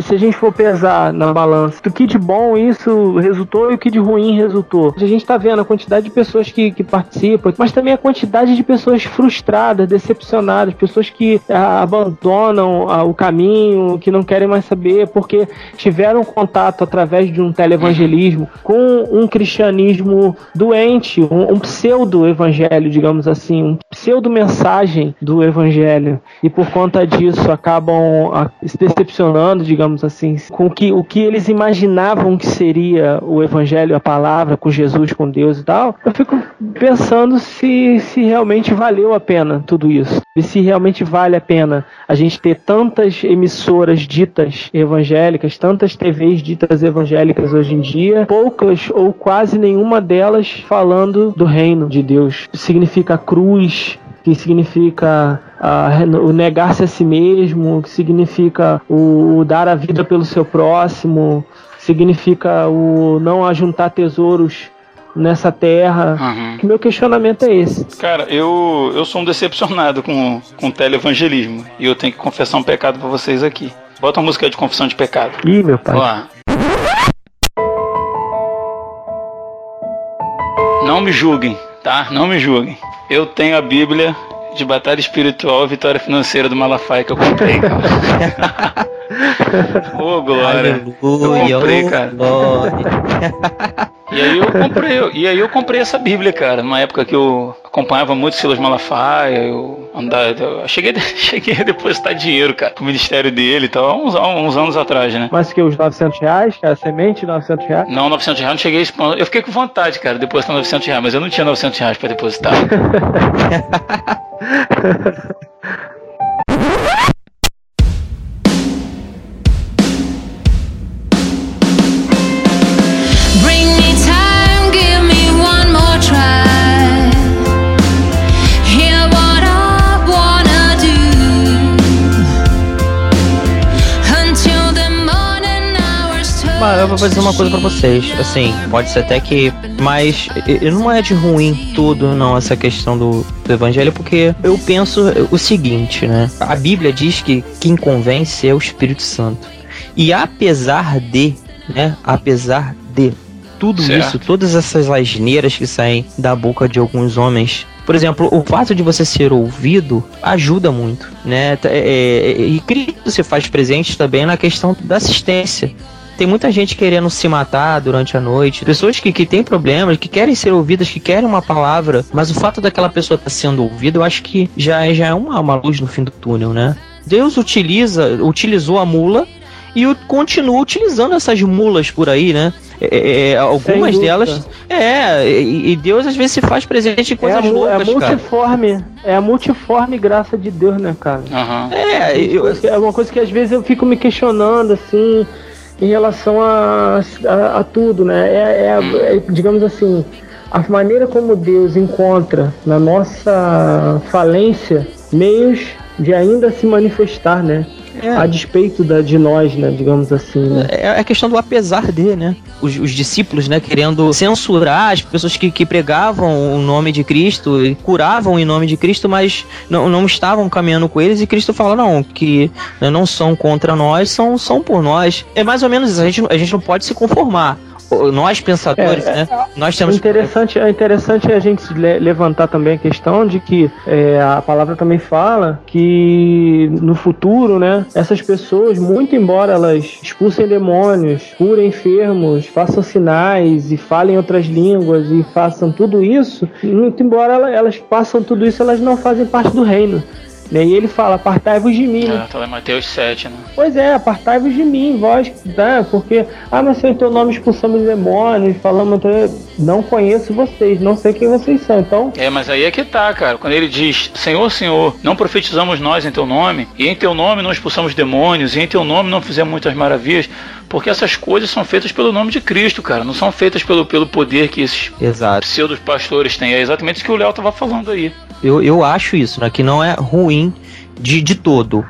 Se a gente for pesar na balança do que de bom isso resultou e o que de ruim resultou. A gente está vendo a quantidade de pessoas que, que participam, mas também a quantidade de pessoas frustradas, decepcionadas, pessoas que ah, abandonam ah, o caminho, que não querem mais saber, porque tiveram contato através de um televangelismo com um cristianismo doente, um, um pseudo-evangelho, digamos assim, um pseudo-mensagem do evangelho. E por conta disso acabam ah, se decepcionando, digamos assim, com que, o que eles imaginavam que seria o evangelho, a palavra, com Jesus, com Deus e tal, eu fico pensando se, se realmente valeu a pena tudo isso. E se realmente vale a pena a gente ter tantas emissoras ditas evangélicas, tantas TVs ditas evangélicas hoje em dia, poucas ou quase nenhuma delas falando do reino de Deus. Significa cruz, que significa uh, o negar-se a si mesmo, que significa o, o, dar a vida pelo seu próximo, significa o não ajuntar tesouros nessa terra. Uhum. Que meu questionamento é esse. Cara, eu, eu sou um decepcionado com, com o televangelismo e eu tenho que confessar um pecado para vocês aqui. Bota uma música de confissão de pecado. Ih, meu pai. Lá. Não me julguem, tá? Não me julguem. Eu tenho a Bíblia de Batalha Espiritual e Vitória Financeira do Malafaia que eu comprei, cara. Ô, oh, glória. Aleluia, eu comprei, cara. e aí eu comprei, e aí eu comprei essa Bíblia, cara, numa época que eu acompanhava muito Silas Malafaia, eu andava, eu cheguei, cheguei a depositar dinheiro, cara, pro ministério dele e tal, há uns, uns anos atrás, né? Mas que os 900 reais, cara, semente 900 reais? Não, 900 reais não cheguei a esse ponto. Eu fiquei com vontade, cara, de depositar 900 reais, mas eu não tinha 900 reais pra depositar. eu vou dizer uma coisa para vocês. Assim, pode ser até que. Mas não é de ruim tudo, não, essa questão do, do evangelho, porque eu penso o seguinte, né? A Bíblia diz que quem convence é o Espírito Santo. E apesar de, né? Apesar de tudo certo. isso, todas essas asneiras que saem da boca de alguns homens por exemplo, o fato de você ser ouvido ajuda muito, né? É, é, e Cristo se faz presente também na questão da assistência. Tem muita gente querendo se matar durante a noite, pessoas que, que têm problemas, que querem ser ouvidas, que querem uma palavra, mas o fato daquela pessoa estar tá sendo ouvida, eu acho que já, é, já é uma, uma luz no fim do túnel, né? Deus utiliza, utilizou a mula e continua utilizando essas mulas por aí, né? É, é, é algumas delas. É, e Deus às vezes se faz presente em coisas é a, loucas, é a multiforme, cara. É a multiforme graça de Deus, né, cara? Uhum. É, eu, é uma coisa que às vezes eu fico me questionando, assim em relação a, a, a tudo, né? É, é, é, digamos assim, a maneira como Deus encontra na nossa falência meios de ainda se manifestar, né? É. A despeito da, de nós, né? Digamos assim. Né? É, é a questão do apesar de, né? Os, os, discípulos, né? Querendo censurar as pessoas que, que pregavam o nome de Cristo e curavam em nome de Cristo, mas não, não estavam caminhando com eles. E Cristo fala, não, que né, não são contra nós, são, são por nós. É mais ou menos isso. A gente, a gente não pode se conformar nós pensadores, é, né? Nós temos interessante, é interessante a gente levantar também a questão de que é, a palavra também fala que no futuro, né, essas pessoas, muito embora elas expulsem demônios, curem enfermos, façam sinais e falem outras línguas e façam tudo isso, muito embora elas façam tudo isso, elas não fazem parte do reino. Né? E ele fala, apartai-vos de mim. É, tá lá Mateus 7, né? Pois é, apartai-vos de mim, vós, né? Porque, ah, mas em teu nome expulsamos demônios, falamos, não conheço vocês, não sei quem vocês são, então... É, mas aí é que tá, cara, quando ele diz, Senhor, Senhor, não profetizamos nós em teu nome, e em teu nome não expulsamos demônios, e em teu nome não fizemos muitas maravilhas, Porque essas coisas são feitas pelo nome de Cristo, cara. Não são feitas pelo, pelo poder que esses Exato. pseudos pastores têm. É exatamente isso que o Léo tava falando aí. Eu, eu acho isso, né? Que não é ruim de, de todo.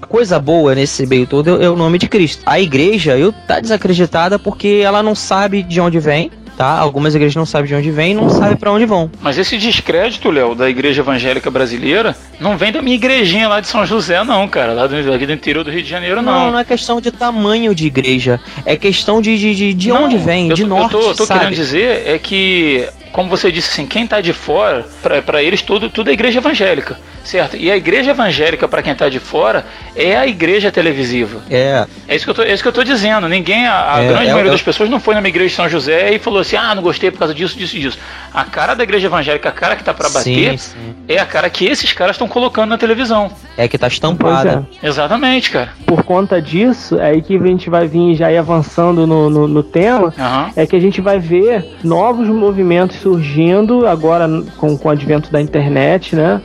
A coisa boa nesse meio todo é, o nome de Cristo. A igreja, eu tá desacreditada porque ela não sabe de onde vem, tá? Algumas igrejas não sabem de onde vem e não sabem para onde vão. Mas esse descrédito, Léo, da igreja evangélica brasileira, não vem da minha igrejinha lá de São José, não, cara. Lá do, aqui do interior do Rio de Janeiro, Não, não. não é questão de tamanho de igreja. É questão de, de, de, de Não, onde vem, eu, de tô- norte, Eu tô, eu tô sabe? querendo dizer é que, como você disse assim, quem tá de fora, pra eles tudo, tudo é igreja evangélica, certo? E a igreja evangélica, pra quem tá de fora, é a igreja televisiva. É, É isso que eu tô, é isso que eu tô dizendo. Ninguém, a, a É, grande é- maioria é- das pessoas não foi na minha igreja de São José e falou assim: ah, não gostei por causa disso, disso e disso. A cara da igreja evangélica, a cara que tá pra bater, sim, sim. é a cara que esses caras estão colocando na televisão. É que tá Pois é. estampada. Exatamente, cara. Por conta disso, é aí que a gente vai vir já ir avançando no, no, no tema. Aham. É que a gente vai ver novos movimentos surgindo agora com, com o advento da internet, né?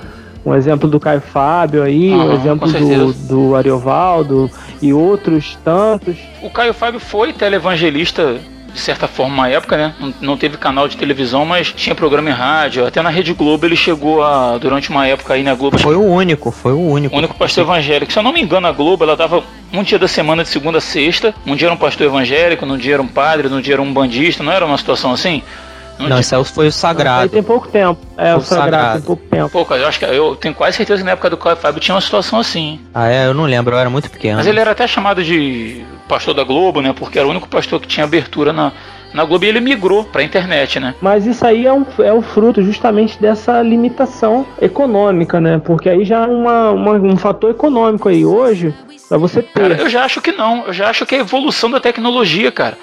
Um exemplo do Caio Fábio aí, um Aham, exemplo do, do Ariovaldo e outros tantos. O Caio Fábio foi televangelista de certa forma uma época, né? Não, não teve canal de televisão, mas tinha programa em rádio. Até na Rede Globo ele chegou a, durante uma época aí na Globo, Foi o único, foi o único. o único pastor evangélico. Se eu não me engano, a Globo ela dava um dia da semana de segunda a sexta. Um dia era um pastor evangélico, num dia era um padre, num dia era um bandista. Não era uma situação assim? Não, dia- esse aí foi o Aí sagrado. tem pouco tempo. É, o O Sagrado, Sagrado. tem pouco tempo. Cara, eu acho que eu tenho quase certeza que na época do Caio Fábio tinha uma situação assim. Ah, é, eu não lembro, eu era muito pequeno. Mas ele era até chamado de pastor da Globo, né? Porque era o único pastor que tinha abertura na, na Globo e ele migrou pra internet, né? Mas isso aí é um, é um fruto justamente dessa limitação econômica, né? Porque aí já é uma, uma- um fator econômico aí. Hoje, pra você Cara, ter. eu já acho que não. Eu já acho que é a evolução da tecnologia, cara.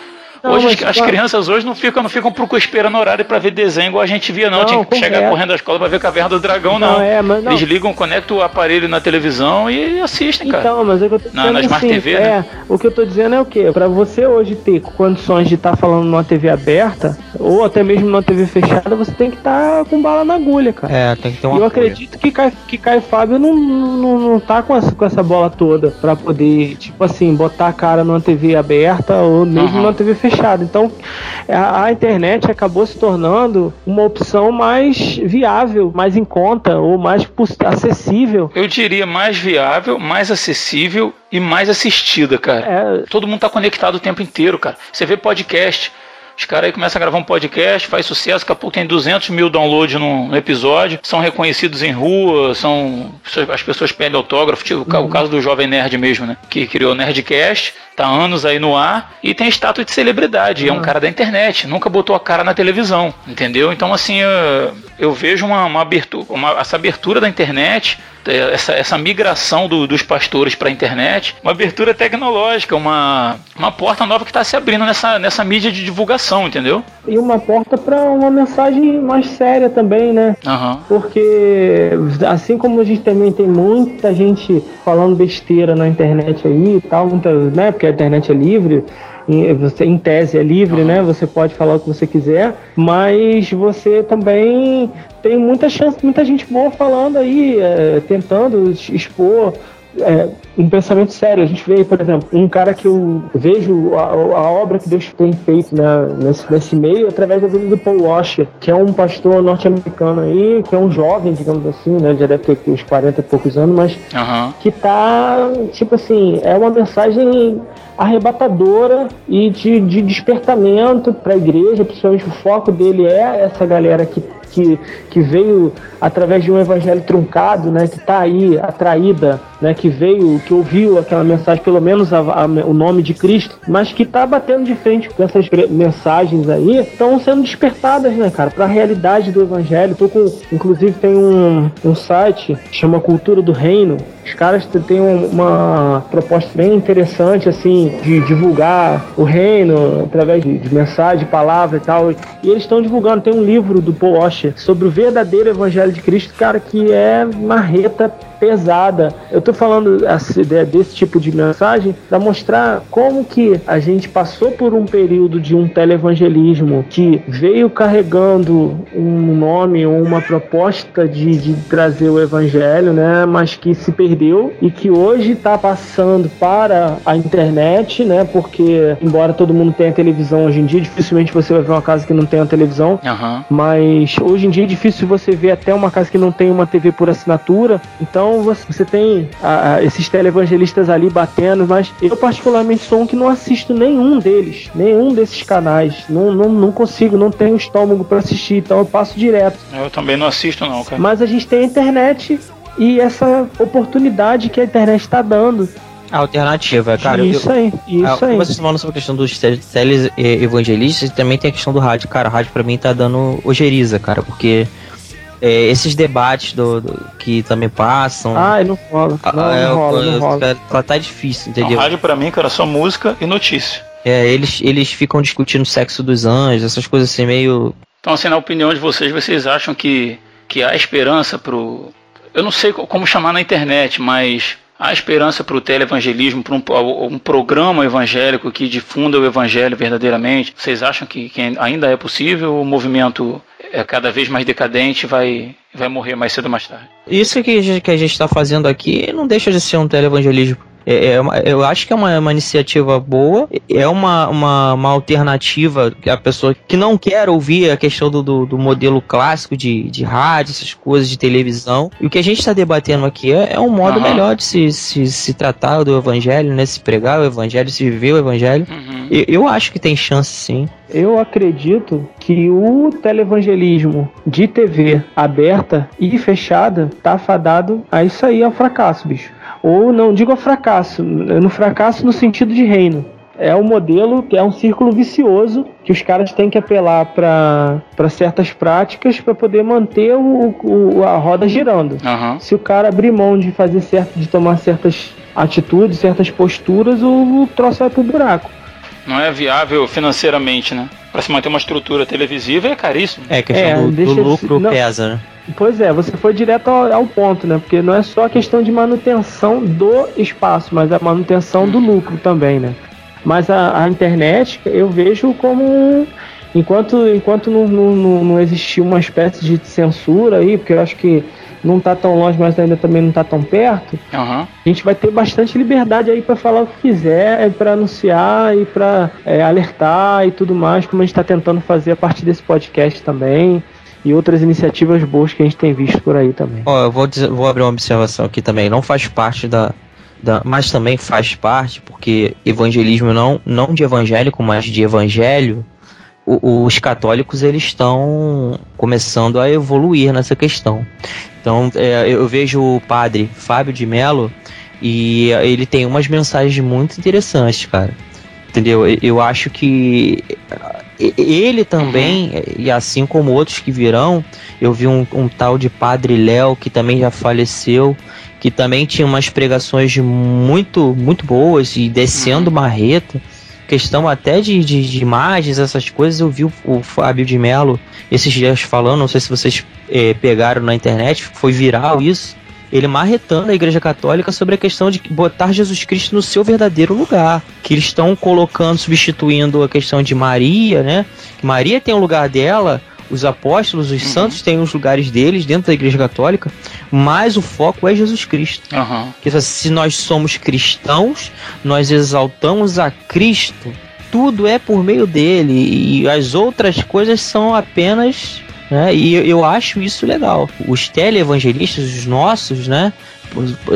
Não, hoje as, as crianças hoje não ficam, não ficam esperando horário pra ver desenho igual a gente via, não. Não, Tinha que chegar correto. correndo da escola pra ver Caverna do Dragão, não. Não, é, mas não. Eles ligam, conectam o aparelho na televisão e assistem, cara. Então, mas é o que eu tô Na- dizendo na Smart assim, TV, é, né? o que eu tô dizendo é o quê? Pra você hoje ter condições de estar falando numa TV aberta, ou até mesmo numa TV fechada, você tem que estar com bala na agulha, cara. É, tem que ter E um eu apoio. acredito que Caio, que Caio Fábio não, não, não tá com essa, com essa bola toda pra poder, tipo assim, botar a cara numa TV aberta ou mesmo Aham. numa TV fechada. Então, a, internet acabou se tornando uma opção mais viável, mais em conta ou mais acessível. Eu diria mais viável, mais acessível e mais assistida, cara. É, Todo mundo tá conectado o tempo inteiro, cara. Você vê podcast. Os caras aí começam a gravar um podcast, faz sucesso, daqui a pouco tem 200 mil downloads no, no episódio, são reconhecidos em rua, são as pessoas pedem autógrafo, tipo o ca- o caso do Jovem Nerd mesmo, né? Que criou o Nerdcast, tá anos aí no ar e tem status de celebridade, é um cara da internet, nunca botou a cara na televisão, entendeu? Então, assim, eu, eu vejo uma, uma abertura, uma- essa abertura da internet, eh, essa, essa migração do- dos pastores para a internet, uma abertura tecnológica, uma, uma porta nova que está se abrindo nessa, nessa mídia de divulgação, entendeu? e uma porta para uma mensagem mais séria também, né? Aham. Porque assim como a gente também tem muita gente falando besteira na internet aí e tal, muita, né? Porque a internet é livre, em- você em tese é livre, né? Você pode falar o que você quiser, mas você também tem muita chance, muita gente boa falando aí, é, tentando expor é, um pensamento sério. A gente vê, por exemplo, um cara que eu vejo a, a obra que Deus tem feito né, nesse, nesse meio através da vida do Paul Washer, que é um pastor norte-americano aí, que é um jovem, digamos assim, né? Já deve ter uns 40 e poucos anos, mas Aham. que tá, tipo assim, é uma mensagem arrebatadora e de, de despertamento para a igreja, principalmente o foco dele é essa galera que, que, que veio através de um evangelho truncado, né, que tá aí atraída, né, que veio, que ouviu aquela mensagem, pelo menos a- a- o nome de Cristo, mas que tá batendo de frente com essas mensagens aí, estão sendo despertadas, né, cara, para a realidade do evangelho. Tô com, inclusive tem um, um site chama Cultura do Reino. Os caras têm um- uma proposta bem interessante, assim, de divulgar o reino através de, de mensagem, palavra e tal. E eles estão divulgando. Tem um livro do Paul Washer sobre o verdadeiro evangelho de Cristo, cara, que é marreta pesada. Eu tô falando desse tipo de mensagem para mostrar como que a gente passou por um período de um televangelismo que veio carregando um nome ou uma proposta de, de trazer o evangelho, né? Mas que se perdeu e que hoje está passando para a internet, né? Porque embora todo mundo tenha televisão hoje em dia, dificilmente você vai ver uma casa que não tenha televisão. Uhum. Mas hoje em dia é difícil você ver até uma casa que não tem uma TV por assinatura. Então você, você tem a, a, esses televangelistas ali batendo, mas eu particularmente sou um que não assisto nenhum deles, nenhum desses canais. Não, não, não consigo, não tenho estômago para assistir, então eu passo direto. Eu também não assisto não, cara. Mas a gente tem a internet e essa oportunidade que a internet está dando. A alternativa, cara. Isso eu, aí, isso ah, aí. Vocês estão falando sobre a questão dos teles evangelistas e também tem a questão do rádio. Cara, o rádio pra mim tá dando ojeriza, cara, porque é, esses debates do, do, que também passam. Ah, não rola. Não, ah, é, não rola, não rola. Tá, tá difícil, entendeu? O rádio pra mim, cara, só música e notícia. É, eles, eles ficam discutindo o sexo dos anjos, essas coisas assim meio. Então, assim, na opinião de vocês, vocês acham que, que há esperança pro. Eu não sei como chamar na internet, mas há esperança para o televangelismo, para um, um, programa evangélico que difunda o evangelho verdadeiramente? Vocês acham que, que ainda é possível o movimento é cada vez mais decadente vai vai morrer mais cedo ou mais tarde? Isso que a gente está fazendo aqui não deixa de ser um televangelismo é, é uma, eu acho que é uma, uma iniciativa boa, é uma, uma, uma, alternativa que a pessoa que não quer ouvir a questão do, do, do, modelo clássico de, de rádio, essas coisas de televisão. E o que a gente está debatendo aqui é, é um modo uhum. melhor de se, se, se tratar do evangelho, né? Se pregar o evangelho, se viver o evangelho. Uhum. Eu, eu acho que tem chance sim. Eu acredito que o televangelismo de TV aberta e fechada tá fadado a isso aí, ao fracasso, bicho ou não digo a fracasso, no fracasso no sentido de reino. É um modelo que é um círculo vicioso que os caras têm que apelar para certas práticas para poder manter o, o, a roda girando. Uhum. Se o cara abrir mão de fazer certo, de tomar certas atitudes, certas posturas, o, o troço vai pro buraco. Não é viável financeiramente, né? Para se manter uma estrutura televisiva é caríssimo. É, a questão é, do, do lucro de... pesa, né? Pois é, você foi direto ao, ao, ponto, né? Porque não é só a questão de manutenção do espaço, mas a manutenção do lucro também, né? Mas a, a internet eu vejo como enquanto enquanto não, não, não existir uma espécie de censura aí, porque eu acho que não está tão longe, mas ainda também não está tão perto. Uhum. A gente vai ter bastante liberdade aí para falar o que quiser, para anunciar e para é, alertar e tudo mais, como a gente está tentando fazer a partir desse podcast também e outras iniciativas boas que a gente tem visto por aí também. Ó, eu vou, dizer, vou abrir uma observação aqui também. Não faz parte da, da, mas também faz parte porque evangelismo não não de evangélico, mas de evangelho. O, os católicos eles estão começando a evoluir nessa questão. Então é, eu vejo o padre Fábio de Mello e ele tem umas mensagens muito interessantes, cara. Entendeu? Eu acho que ele também, uhum. e assim como outros que virão, eu vi um, um tal de Padre Léo que também já faleceu, que também tinha umas pregações muito, muito boas e descendo uhum. marreta. Questão até de, de, de, imagens, essas coisas, eu vi o, o Fábio de Mello esses dias falando, não sei se vocês é, pegaram na internet, foi viral isso ele marretando a Igreja Católica sobre a questão de botar Jesus Cristo no seu verdadeiro lugar. Que eles estão colocando, substituindo a questão de Maria, né? Maria tem o lugar dela, os apóstolos, os uhum. santos têm os lugares deles dentro da Igreja Católica, mas o foco é Jesus Cristo. Uhum. Que se nós somos cristãos, nós exaltamos a Cristo. Tudo é por meio dele e as outras coisas são apenas né? E eu acho isso legal. Os televangelistas, os nossos, né?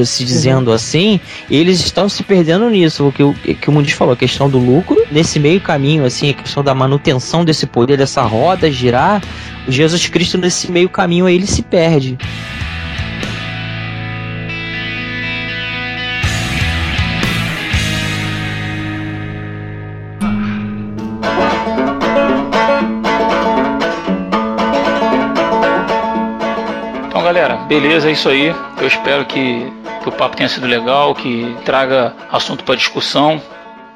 se dizendo uhum. assim, eles estão se perdendo nisso, o que o, que o Mundis falou, a questão do lucro, nesse meio caminho, assim, a questão da manutenção desse poder, dessa roda girar, Jesus Cristo nesse meio caminho aí ele se perde. Galera, beleza, é isso aí. Eu espero que, que o papo tenha sido legal, que traga assunto para discussão.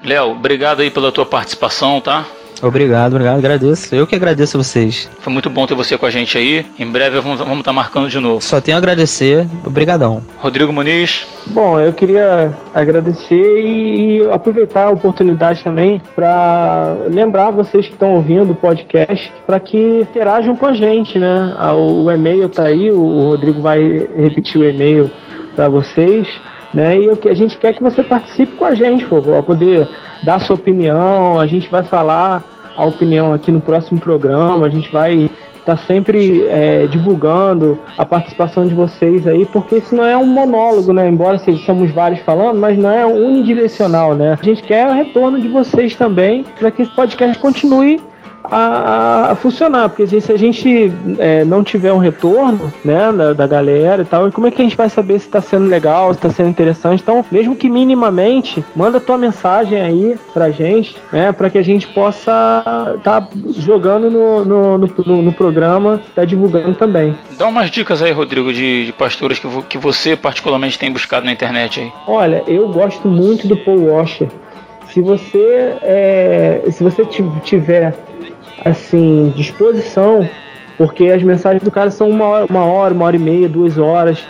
Léo, obrigado aí pela tua participação, tá? Obrigado, obrigado, agradeço. Eu que agradeço a vocês. Foi muito bom ter você com a gente aí. Em breve vamos estar tá marcando de novo. Só tenho a agradecer. Obrigadão. Rodrigo Muniz. Bom, eu queria agradecer e aproveitar a oportunidade também para lembrar vocês que estão ouvindo o podcast para que interajam com a gente, né? Ah, o e-mail tá aí, o Rodrigo vai repetir o e-mail para vocês. Né? E a gente quer que você participe com a gente, favor, poder dar sua opinião. A gente vai falar a opinião aqui no próximo programa. A gente vai estar tá sempre é, divulgando a participação de vocês aí, porque isso não é um monólogo, né? Embora sejamos vários falando, mas não é unidirecional, né? A gente quer o retorno de vocês também para que esse podcast continue a, a, funcionar, porque se a gente é, não tiver um retorno né, da, da, galera e tal, como é que a gente vai saber se está sendo legal, se está sendo interessante? Então, mesmo que minimamente, manda tua mensagem aí pra gente, né, para que a gente possa estar tá jogando no, no, no, no programa, tá divulgando também. Dá umas dicas aí, Rodrigo, de, de pastoras que, que você particularmente tem buscado na internet aí. Olha, eu gosto muito do Paul Washer. Se você, é, se você tiver assim, disposição, porque as mensagens do cara são uma hora, uma hora, uma hora e meia, duas horas.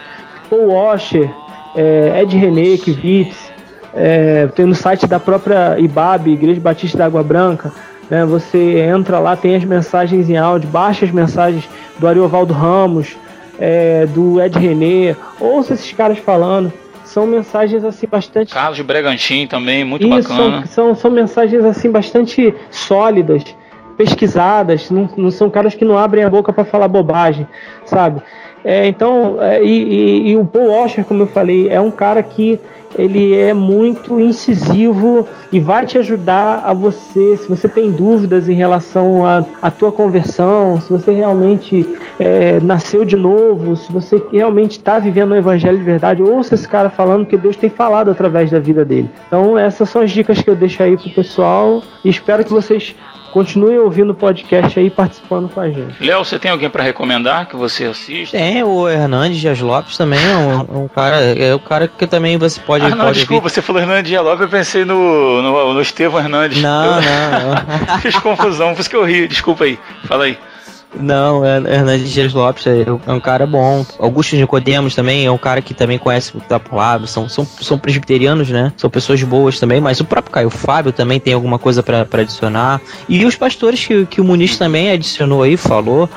Paul Washer, é, Ed René, Kivitz, é, tem no site da própria IBAB, Igreja Batista da Água Branca, né, você entra lá, tem as mensagens em áudio, baixa as mensagens do Ariovaldo Ramos, é, do Ed René, ouça esses caras falando. São mensagens assim bastante. Carlos de Bregantin também, muito Isso, bacana. São, são, são mensagens assim bastante sólidas pesquisadas, não, não são caras que não abrem a boca para falar bobagem, sabe? É, então, é, e, e, e, o Paul Washer, como eu falei, é um cara que ele é muito incisivo e vai te ajudar a você, se você tem dúvidas em relação à, à tua conversão, se você realmente é, nasceu de novo, se você realmente está vivendo o evangelho de verdade, ouça esse cara falando que Deus tem falado através da vida dele. Então essas são as dicas que eu deixo aí pro pessoal e espero que vocês Continue ouvindo o podcast aí participando com a gente. Léo, você tem alguém para recomendar que você assista? Tem, o Hernandes Dias Lopes também é um, um, cara, é o cara que também você pode. Ah, não, pode desculpa, ouvir. você falou Hernandes Dias Lopes, eu pensei no, no, no Estevão Hernandes. Não, eu, não, não. Fiz confusão, por isso que eu ri, desculpa aí. Fala aí. Não, é, Hernandes Dias Lopes é, é, um cara bom. Augusto Nicodemos também é um cara que também conhece tá por lá. São, são, são presbiterianos, né? São pessoas boas também, mas o próprio Caio Fábio também tem alguma coisa para adicionar. E os pastores que, que o Muniz também adicionou aí, falou.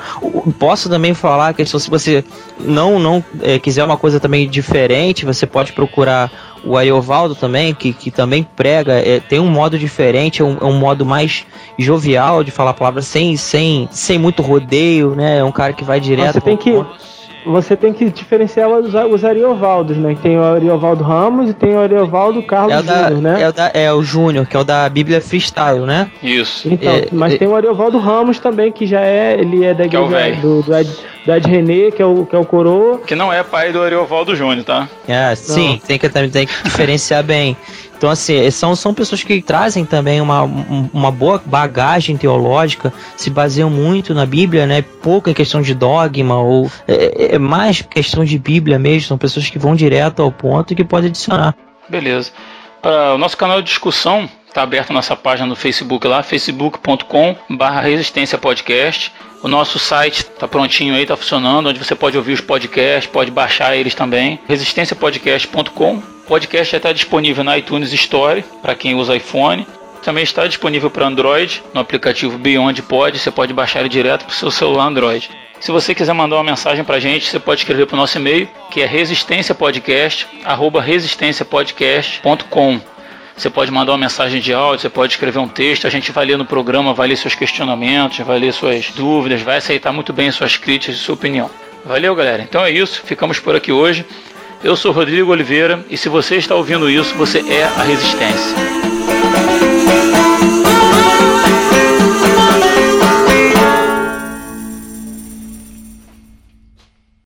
Posso também falar que se você não, não é, quiser uma coisa também diferente, você pode procurar o Ariovaldo também, que, que também prega, é, tem um modo diferente, é um, é um, modo mais jovial de falar palavras sem, sem, sem muito rodeio, né? É um cara que vai direto. Você tem que. Ponto você tem que diferenciar os, os Ariovaldos, né? Tem o Ariovaldo Ramos e tem o Ariovaldo Carlos é o da, Júnior, né? É o, da, é o Júnior, que é o da Bíblia Freestyle, né? Isso. Então, é, mas é, tem o Ariovaldo Ramos também, que já é, ele é da igreja é do, do, Ed, do Ed René, que é o, que é o coroa. Que não é pai do Ariovaldo Júnior, tá? É, sim, tem que, tem que diferenciar bem. Então, assim, são, são pessoas que trazem também uma, uma boa bagagem teológica, se baseiam muito na Bíblia, né? Pouco em questão de dogma, ou é, é mais questão de Bíblia mesmo. São pessoas que vão direto ao ponto e que podem adicionar. Beleza. Para o nosso canal de discussão, está aberto nossa página no Facebook lá, facebook.com barra resistência podcast. O nosso site está prontinho aí, está funcionando, onde você pode ouvir os podcasts, pode baixar eles também, resistenciapodcast.com podcast já está disponível na iTunes Store para quem usa iPhone. Também está disponível para Android no aplicativo Beyond Pod. Você pode baixar ele direto para o seu celular Android. Se você quiser mandar uma mensagem para a gente, você pode escrever para o nosso e-mail, que é resistenciapodcast@resistenciapodcast.com. Você pode mandar uma mensagem de áudio, você pode escrever um texto, a gente vai ler no programa, vai ler seus questionamentos, vai ler suas dúvidas, vai aceitar muito bem suas críticas e sua opinião. Valeu, galera. Então é isso, ficamos por aqui hoje. Eu sou Rodrigo Oliveira e se você está ouvindo isso, você é a Resistência.